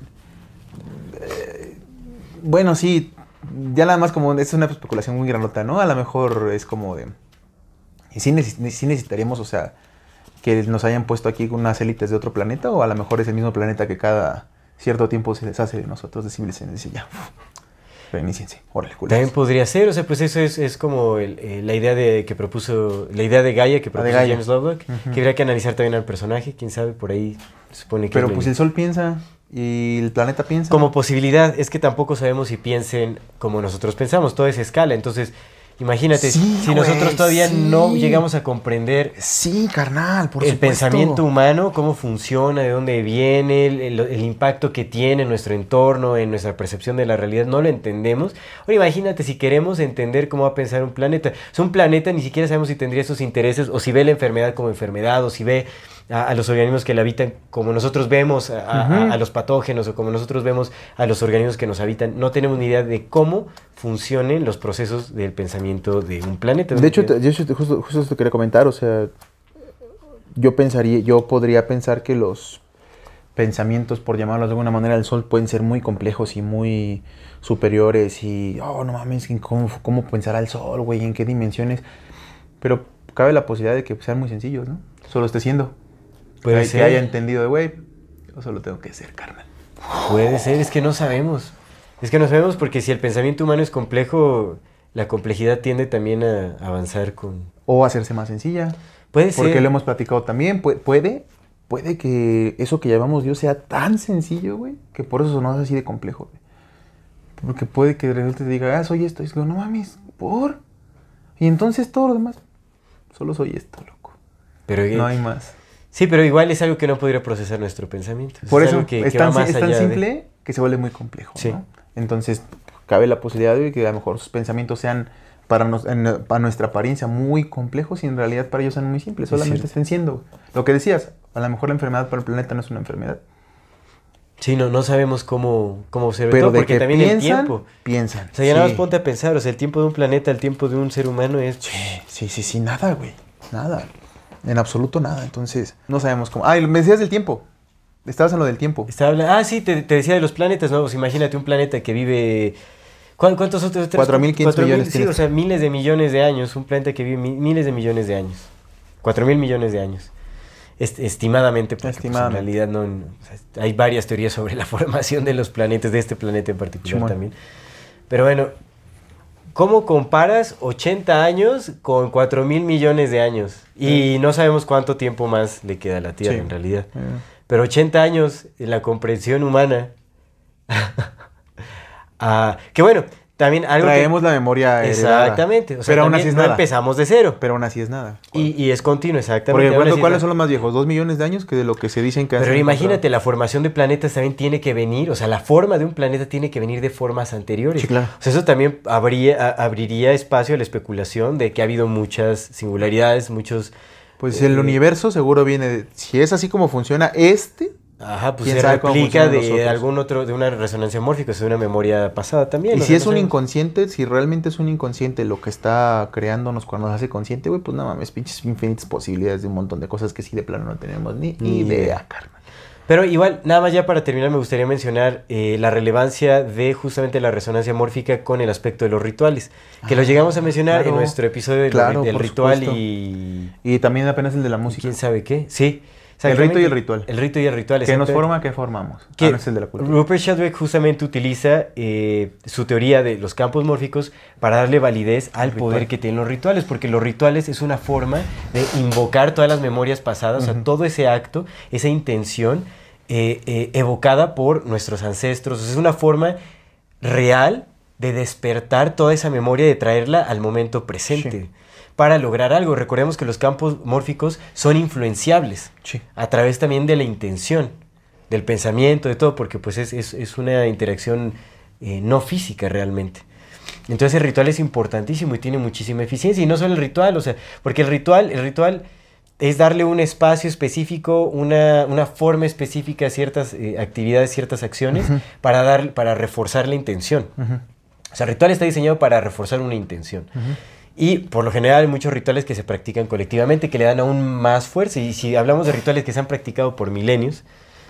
bueno, sí, ya nada más como es una especulación muy granota, ¿no? A lo mejor es como de... Y sí necesitaríamos, o sea, que nos hayan puesto aquí unas élites de otro planeta, o a lo mejor es el mismo planeta que cada cierto tiempo se deshace de nosotros, de civilización, dice ya, reiníciense, órale, culeros. También podría ser, o sea, pues eso es, es como el- eh, la idea de que propuso, la idea de Gaia que propuso Gaia. James Lovelock, que habría que analizar también al personaje, quién sabe, por ahí se supone que... Pero es pues el Sol piensa y el planeta piensa. Como posibilidad, es que tampoco sabemos si piensen como nosotros pensamos, todo es escala, entonces imagínate, Sí, si nosotros todavía no llegamos a comprender Sí, carnal, por el supuesto. pensamiento humano, cómo funciona, de dónde viene, el, el- el impacto que tiene en nuestro entorno, en nuestra percepción de la realidad, no lo entendemos. Ahora imagínate si queremos entender cómo va a pensar un planeta. O sea, un planeta ni siquiera sabemos si tendría esos intereses, o si ve la enfermedad como enfermedad, o si ve a, a los organismos que la habitan como nosotros vemos a, los patógenos, o como nosotros vemos a los organismos que nos habitan. No tenemos ni idea de cómo funcionen los procesos del pensamiento de un planeta. De hecho, te- te- justo, justo eso te quería comentar, o sea, yo pensaría, yo podría pensar que los pensamientos, por llamarlos de alguna manera, del Sol pueden ser muy complejos y muy superiores y, oh, no mames, ¿cómo, cómo pensará el Sol, güey? ¿En qué dimensiones? Pero cabe la posibilidad de que sean muy sencillos, ¿no? Solo esté siendo. Puede que, ser. haya entendido de, güey, yo solo tengo que ser, carnal. Puede ser, es que no sabemos. Es que no sabemos porque si el pensamiento humano es complejo, la complejidad tiende también a avanzar con... O hacerse más sencilla. Puede Porque ser. lo hemos platicado también. Pu- Puede, puede que eso que llamamos Dios sea tan sencillo, güey, que por eso no es así de complejo. Porque puede que de repente te diga, ah, soy esto. Y como, no mames, ¿por? Y entonces todo lo demás, solo soy esto, loco. Pero, No hay más. Sí, pero igual es algo que no podría procesar nuestro pensamiento. Por es eso que, es, que tan, es de- simple que se vuelve muy complejo. Sí. ¿no? Entonces, cabe la posibilidad de que a lo mejor sus pensamientos sean para, nos- en- para nuestra apariencia muy complejos y en realidad para ellos sean muy simples. Es Solamente cierto. estén siendo. Lo que decías, a lo mejor la enfermedad para el planeta no es una enfermedad. Sí, no, no sabemos cómo, cómo observar Pero todo, de porque que también el piensan, tiempo. piensan. O sea, ya nada más Sí. ponte a pensar, o sea, el tiempo de un planeta, el tiempo de un ser humano es... Sí, sí, sí, nada, güey. Nada. En absoluto nada. Entonces, no sabemos cómo. Ah, y me decías del tiempo. Estabas en lo del tiempo. Estaba hablando... Ah, sí, te, te decía de los planetas. Pues imagínate un planeta que vive... ¿cuán- ¿Cuántos otros? 4.500 millones Sí, o sea, miles de millones de años. Un planeta que vive mi- miles de millones de años. 4.000 millones de años. Est- estimadamente, porque pues, Estimadamente. en realidad no... no- o sea, hay varias teorías sobre la formación de los planetas, de este planeta en particular también. Pero bueno, ¿cómo comparas 80 años con 4 mil millones de años? Y no sabemos cuánto tiempo más le queda a la Tierra Sí. en realidad. Pero 80 años en la comprensión humana. Ah, que bueno, también algo que- Traemos la memoria heredada. Exactamente. O sea, pero aún así es no nada. empezamos de cero. Pero aún así es nada. Y, y es continuo, exactamente. Porque, Aún ¿cuánto- así es ¿cuáles nada. son los más viejos? ¿Dos millones de años? Que de lo que se dicen que Pero imagínate, la formación de planetas también tiene que venir, o sea, la forma de un planeta tiene que venir de formas anteriores. Sí, claro. O sea, eso también habría, a- abriría espacio a la especulación de que ha habido muchas singularidades, muchos... Pues eh, el universo seguro viene de... Si es así como funciona este... Ajá, pues ¿Quién se replica de algún otro, de una resonancia mórfica, o sea, de una memoria pasada también. Y si es no un inconsciente, si realmente es un inconsciente lo que está creándonos cuando nos hace consciente, güey, pues nada mames, pinches infinitas posibilidades de un montón de cosas que sí de plano no tenemos ni, Ni idea. carnal. Pero igual, nada más ya para terminar, me gustaría mencionar eh, la relevancia de justamente la resonancia mórfica con el aspecto de los rituales, que lo llegamos a mencionar en nuestro episodio del, Claro, del por ritual supuesto. y... Y también apenas el de la música. ¿Quién sabe qué? Sí. El rito y el ritual. El rito y el ritual. ¿Qué nos forma? ¿Qué formamos? Que Ah, no es el de la cultura. Rupert Sheldrake justamente utiliza eh, su teoría de los campos mórficos para darle validez al poder que tienen los rituales, porque los rituales es una forma de invocar todas las memorias pasadas, o sea, todo ese acto, esa intención eh, eh, evocada por nuestros ancestros. O sea, es una forma real de despertar toda esa memoria, de traerla al momento presente. Sí. Para lograr algo, recordemos que los campos mórficos son influenciables Sí. a través también de la intención, del pensamiento, de todo, porque pues es, es- es una interacción eh, no física realmente. Entonces el ritual es importantísimo y tiene muchísima eficiencia. Y no solo el ritual, o sea, porque el ritual, el ritual es darle un espacio específico, una, una forma específica a ciertas eh, actividades, ciertas acciones, para, dar, para reforzar la intención. Ujú. O sea, el ritual está diseñado para reforzar una intención. Y por lo general hay muchos rituales que se practican colectivamente que le dan aún más fuerza. Y si hablamos de rituales que se han practicado por milenios,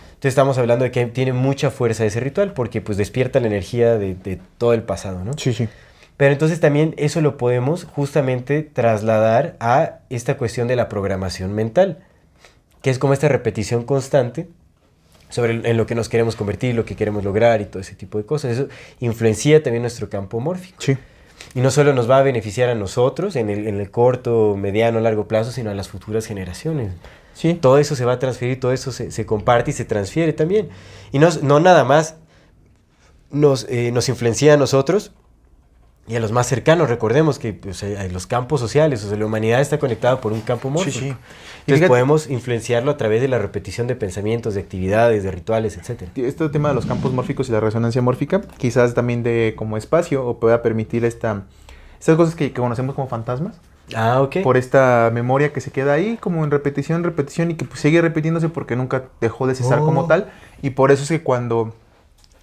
entonces estamos hablando de que tiene mucha fuerza ese ritual porque pues despierta la energía de, de todo el pasado, ¿no? Sí, sí. Pero entonces también eso lo podemos justamente trasladar a esta cuestión de la programación mental, que es como esta repetición constante sobre el- en lo que nos queremos convertir, lo que queremos lograr y todo ese tipo de cosas. Eso influencia también nuestro campo mórfico. Sí. Y no solo nos va a beneficiar a nosotros en el, en el corto, mediano, largo plazo, sino a las futuras generaciones. Sí. Todo eso se va a transferir, todo eso se, se comparte y se transfiere también. Y no, no nada más nos, eh, nos influencia a nosotros y a los más cercanos. Recordemos que pues, los campos sociales, o sea, la humanidad está conectada por un campo mórfico. sí. Y Entonces fíjate- podemos influenciarlo a través de la repetición de pensamientos, de actividades, de rituales, etc. Este tema de los campos mórficos y la resonancia mórfica, quizás también de como espacio o pueda permitir esta, estas cosas que, que conocemos como fantasmas, Ah, ok. por esta memoria que se queda ahí como en repetición, repetición y que pues, sigue repitiéndose porque nunca dejó de cesar Oh. como tal. Y por eso es que cuando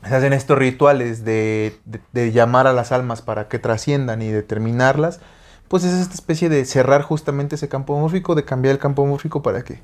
se hacen estos rituales de, de- de llamar a las almas para que trasciendan y determinarlas, pues es esta especie de cerrar justamente ese campo mórfico, de cambiar el campo mórfico para que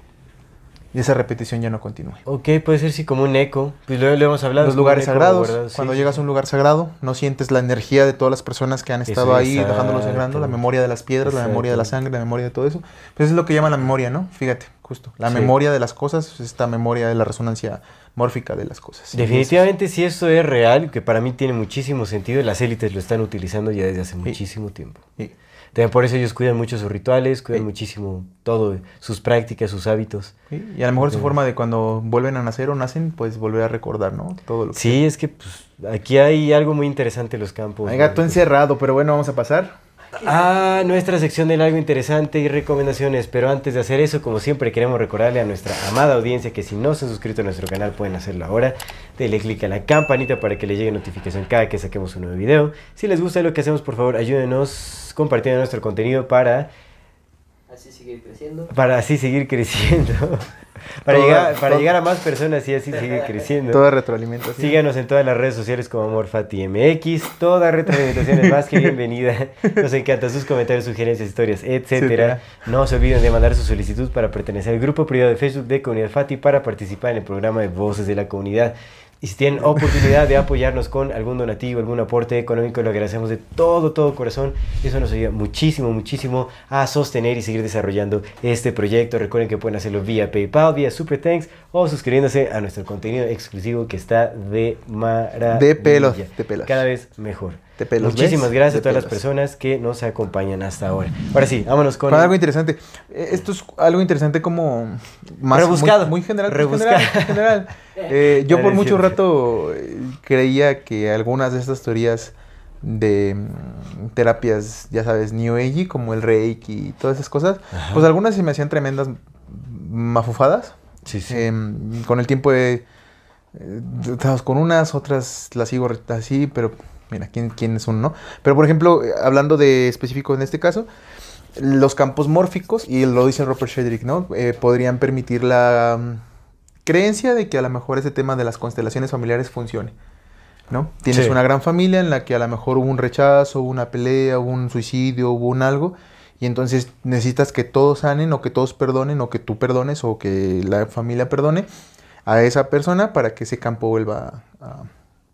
esa repetición ya no continúe. Ok, puede ser sí como un eco. Pues lo, lo hemos hablado. los lugares eco sagrados. sí, Cuando sí, llegas sí. a un lugar sagrado, no sientes la energía de todas las personas que han Eso, estado ahí dejándolo sagrando, la exacto. memoria de las piedras, la memoria de la Exacto. sangre, la memoria de todo eso. Pues es lo que llaman la memoria, ¿no? Fíjate, justo. La memoria de las cosas es esta memoria de la resonancia mórfica de las cosas. Definitivamente, si esto es real, que para mí tiene muchísimo sentido, las élites lo están utilizando ya desde hace muchísimo tiempo. Sí. También por eso ellos cuidan mucho sus rituales, cuidan Sí. muchísimo todo, sus prácticas, sus hábitos. Sí, Y a lo mejor su forma de cuando vuelven a nacer o nacen, pues volver a recordar, ¿no? Todo lo que... Sí, es que pues, aquí hay algo muy interesante en los campos. Hay gato ¿no? encerrado, pero bueno, vamos a pasar. Ah, nuestra sección del algo interesante y recomendaciones. Pero antes de hacer eso, como siempre, queremos recordarle a nuestra amada audiencia que si no se han suscrito a nuestro canal pueden hacerlo ahora. Denle click a la campanita para que les llegue notificación cada que saquemos un nuevo video. Si les gusta lo que hacemos, por favor, ayúdenos compartiendo nuestro contenido para, Así seguir creciendo. para así seguir creciendo. Para, Toda- llegar, para toda- llegar a más personas y así seguir creciendo. Toda retroalimentación. Síganos en todas las redes sociales como AmorFatiMX. Toda retroalimentación es más que bienvenida. Nos encantan sus comentarios, sugerencias, historias, etcétera. Etcétera. No se olviden de mandar su solicitud para pertenecer al grupo privado de Facebook de Comunidad Fati para participar en el programa de Voces de la Comunidad. Y si tienen oportunidad de apoyarnos con algún donativo, algún aporte económico, lo agradecemos de todo, todo corazón. Eso nos ayuda muchísimo, muchísimo a sostener y seguir desarrollando este proyecto. Recuerden que pueden hacerlo vía PayPal, vía Super Thanks o suscribiéndose a nuestro contenido exclusivo que está de maravilla. De pelos, de pelos. Cada vez mejor. Te pelos, Muchísimas ¿ves? gracias a todas las personas que nos acompañan hasta ahora. Ahora sí, vámonos con... Algo interesante. Eh, Esto es algo interesante como más Rebuscado. Muy, muy general. muy Rebuscado. general, muy general. Eh, yo por mucho rato eh, creía que algunas de estas teorías de mm, terapias, ya sabes, New Age, como el Reiki y todas esas cosas, pues algunas se me hacían tremendas mafufadas. Sí, sí. Em, con el tiempo he eh, con unas, otras las sigo así, pero mira, ¿quién, quién es uno, no? Pero por ejemplo, hablando de específico en este caso, los campos mórficos, y lo dice Robert Shedrick, ¿no? Eh, podrían permitir la mm, creencia de que a lo mejor ese tema de las constelaciones familiares funcione. ¿No? Tienes Sí. una gran familia en la que a lo mejor hubo un rechazo, hubo una pelea, hubo un suicidio, hubo un algo, y entonces necesitas que todos sanen o que todos perdonen o que tú perdones o que la familia perdone a esa persona para que ese campo vuelva a,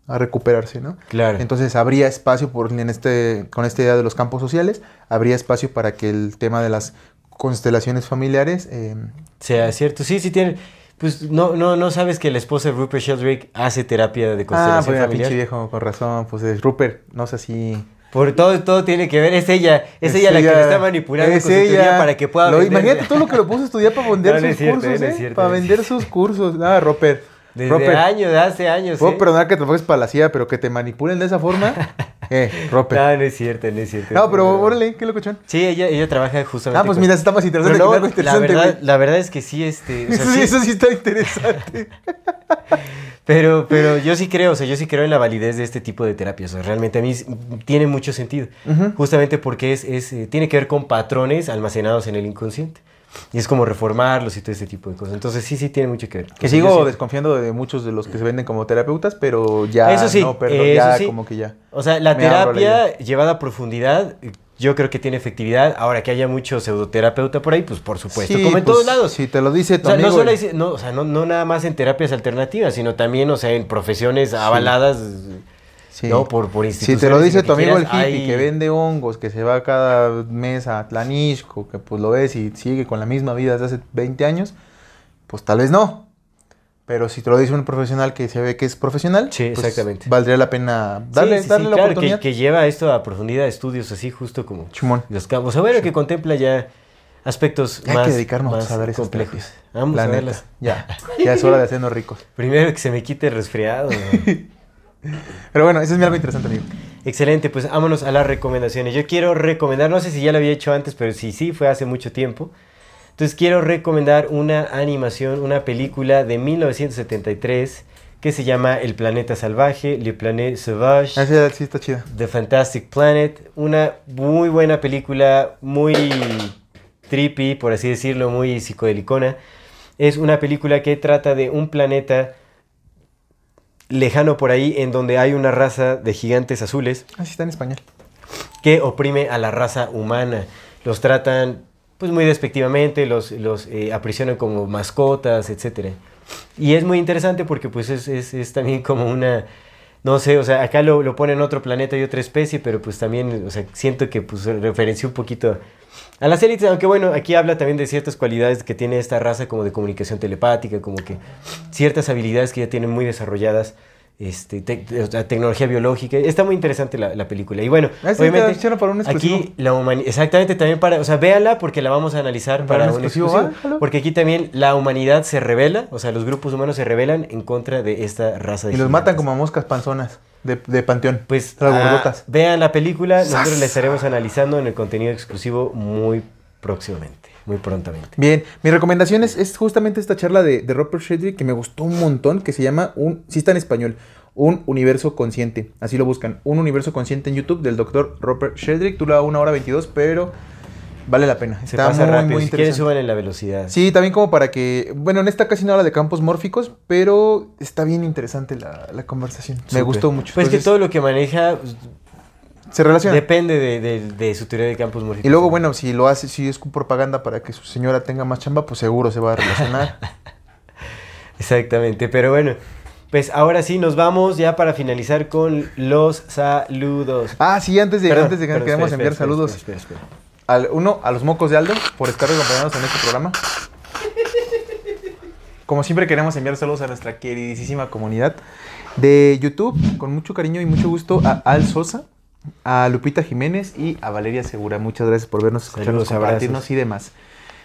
a recuperarse, ¿no? Claro. Entonces habría espacio por en este con esta idea de los campos sociales, habría espacio para que el tema de las constelaciones familiares eh, sea cierto. Sí, sí tiene... Pues no, no, no sabes que la esposa de Rupert Sheldrake hace terapia de Ah, constelación pues mira, familiar. pinche viejo, con razón, pues es Rupert, no sé si Por todo, todo tiene que ver. Es ella, es, ella la que le está manipulando es con su teoría ella. para que pueda Lo- vender. Imagínate todo lo que lo puso a estudiar para vender No, no sus cierto, cursos, no ¿eh? cierto, para vender sus cursos. Nada, Rupert. Desde Rupert, años, de hace años. puedo ¿eh? perdonar que trabajes para la CIA, pero que te manipulen de esa forma. eh, Rupert. No, no es cierto, no es cierto. No, pero órale, qué locochón. Sí, ella, ella trabaja justamente Ah, pues con- mira, está más interesante no, que la, verdad, güey. la verdad es que sí, este... o sea, Eso, sí, eso sí está interesante. Pero, pero yo sí creo, o sea, yo sí creo en la validez de este tipo de terapias. O sea, realmente a mí tiene mucho sentido. Justamente porque es, es, eh, tiene que ver con patrones almacenados en el inconsciente. Y es como reformarlos y todo este tipo de cosas. Entonces sí, sí tiene mucho que ver. Que sigo desconfiando de muchos de los que se venden como terapeutas, pero ya Eso sí, no, perdón, eso ya sí. como que ya. O sea, la terapia llevada a profundidad, yo creo que tiene efectividad. Ahora que haya mucho pseudoterapeuta por ahí, pues por supuesto. Sí, como en pues, todos lados. Si te lo dice tu O sea, no, solo hay- no, o sea, no, no nada más en terapias alternativas, sino también, o sea, en profesiones avaladas, sí. ¿No? Por, por Si te lo dice tu amigo el hippie hay- que vende hongos, que se va cada mes a Tlanisco, que pues lo ves y sigue con la misma vida desde hace 20 años, pues tal vez no. Pero si te lo dice un profesional que se ve que es profesional, Sí, pues, exactamente. valdría la pena darle, sí, sí, darle la claro, oportunidad. Que, que lleva esto a profundidad, estudios así, justo como Chumón. los campos. O bueno, que contempla ya aspectos Hay más, que dedicarnos más a complejos. Vamos a verlas. Ya, ya es hora de hacernos ricos. Primero que se me quite el resfriado. Pero bueno, eso es algo interesante, amigo. Excelente, pues vámonos a las recomendaciones. Yo quiero recomendar, no sé si ya lo había hecho antes, pero si sí, fue hace mucho tiempo. Entonces quiero recomendar una animación, una película de 1973 que se llama El planeta salvaje, Le Planète Sauvage. Ah, sí, sí está chida. The Fantastic Planet, una muy buena película, muy trippy, por así decirlo, muy psicodelicona. Es una película que trata de un planeta lejano por ahí en donde hay una raza de gigantes azules Ah, sí está en español. que oprime a la raza humana. Los tratan pues muy despectivamente, los, los eh, aprisionan como mascotas, etc. Y es muy interesante porque pues es, es- es también como una, no sé, o sea, acá lo, lo ponen otro planeta y otra especie, pero pues también, o sea, siento que pues referencia un poquito a las élites, aunque bueno, aquí habla también de ciertas cualidades que tiene esta raza como de comunicación telepática, como que ciertas habilidades que ya tienen muy desarrolladas. Este, sea, tecnología biológica, está muy interesante la, la película. Y bueno, Ah, sí, obviamente, te para un. Aquí la humanidad, exactamente también para, o sea, véanla porque la vamos a analizar Para para, un exclusivo. Jalo. porque aquí también la humanidad se revela, o sea, los grupos humanos se rebelan en contra de esta raza de Y los matan como a moscas panzonas de, de panteón. pues ah, vean la película, nosotros la estaremos analizando en el contenido exclusivo muy próximamente, muy prontamente. Bien, mi recomendación es, es justamente esta charla de, de Robert Shedrick que me gustó un montón, que se llama, un, sí está en español, Un Universo Consciente. Así lo buscan, Un Universo Consciente en YouTube del doctor Robert Shedrick. Dura una hora 22, pero vale la pena. Se Está pasa muy, rápido, muy si en la velocidad. Sí, también como para que, bueno, en esta casi no habla de campos mórficos, pero está bien interesante la, la conversación. Me gustó mucho. Pues que todo lo que maneja pues, se relaciona. depende de, de- de su teoría de campos morfísicos. Y luego, bueno, si lo hace, si es propaganda para que su señora tenga más chamba, pues seguro se va a relacionar. Exactamente, pero bueno, pues ahora sí nos vamos ya para finalizar con los saludos. ah, sí, antes de, Perdón, antes de que queremos enviar espera, saludos. espera. Al, uno, a los mocos de Aldo por estar acompañados en este programa. Como siempre queremos enviar saludos a nuestra queridísima comunidad de YouTube, con mucho cariño y mucho gusto a Al Sosa, a Lupita Jiménez y a Valeria Segura. Muchas gracias por vernos, escucharnos, Saludos, compartirnos abrazos. y demás.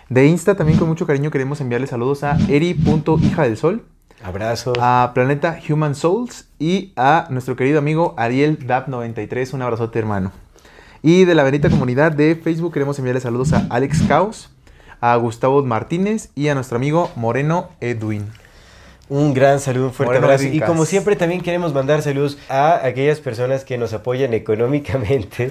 De Insta también con mucho cariño queremos enviarle saludos a eri.hija del sol, Abrazos. a Planeta Human Souls y a nuestro querido amigo Ariel Dap93. Un abrazote, hermano. Y de la bendita comunidad de Facebook queremos enviarle saludos a Alex Caos, a Gustavo Martínez y a nuestro amigo Moreno Edwin. Un gran saludo, un fuerte abrazo. Y como siempre también queremos mandar saludos a aquellas personas que nos apoyan económicamente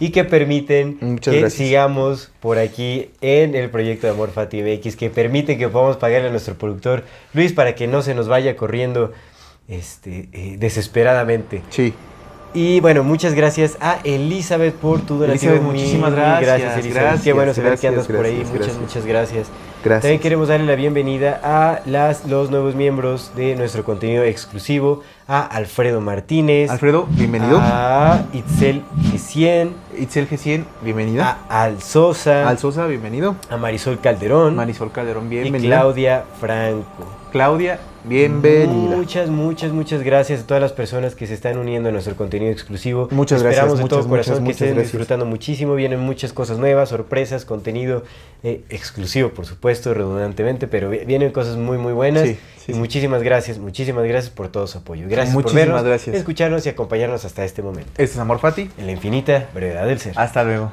y que permiten Muchas que gracias. sigamos por aquí en el proyecto de Amor Fati MX, que permiten que podamos pagarle a nuestro productor Luis para que no se nos vaya corriendo este, eh, desesperadamente. Sí. Y bueno, muchas gracias a Elizabeth por tu donativo. Elizabeth, muchísimas gracias, Elizabeth. gracias, Qué bueno saber que gracias, andas por ahí. gracias, muchas, gracias. muchas gracias. Gracias. También queremos darle la bienvenida a las, los nuevos miembros de nuestro contenido exclusivo, a Alfredo Martínez, Alfredo, bienvenido. a Itzel G100, Itzel G100, bienvenida. a Al Sosa, Al Sosa, bienvenido. a Marisol Calderón Marisol Calderón, y bienvenida. Claudia Franco. Claudia, bienvenida. Muchas, muchas, muchas gracias a todas las personas que se están uniendo a nuestro contenido exclusivo. Muchas gracias, Esperamos de muchas, todo corazón muchas, que estén muchas gracias. disfrutando muchísimo. Vienen muchas cosas nuevas, sorpresas, contenido eh, exclusivo, por supuesto, redundantemente, pero vi- vienen cosas muy, muy buenas. Sí, sí, y muchísimas gracias, muchísimas gracias por todo su apoyo. Gracias por Muchísimas vernos, gracias. escucharnos y acompañarnos hasta este momento. Este es Amor Fati. En la infinita brevedad del ser. Hasta luego.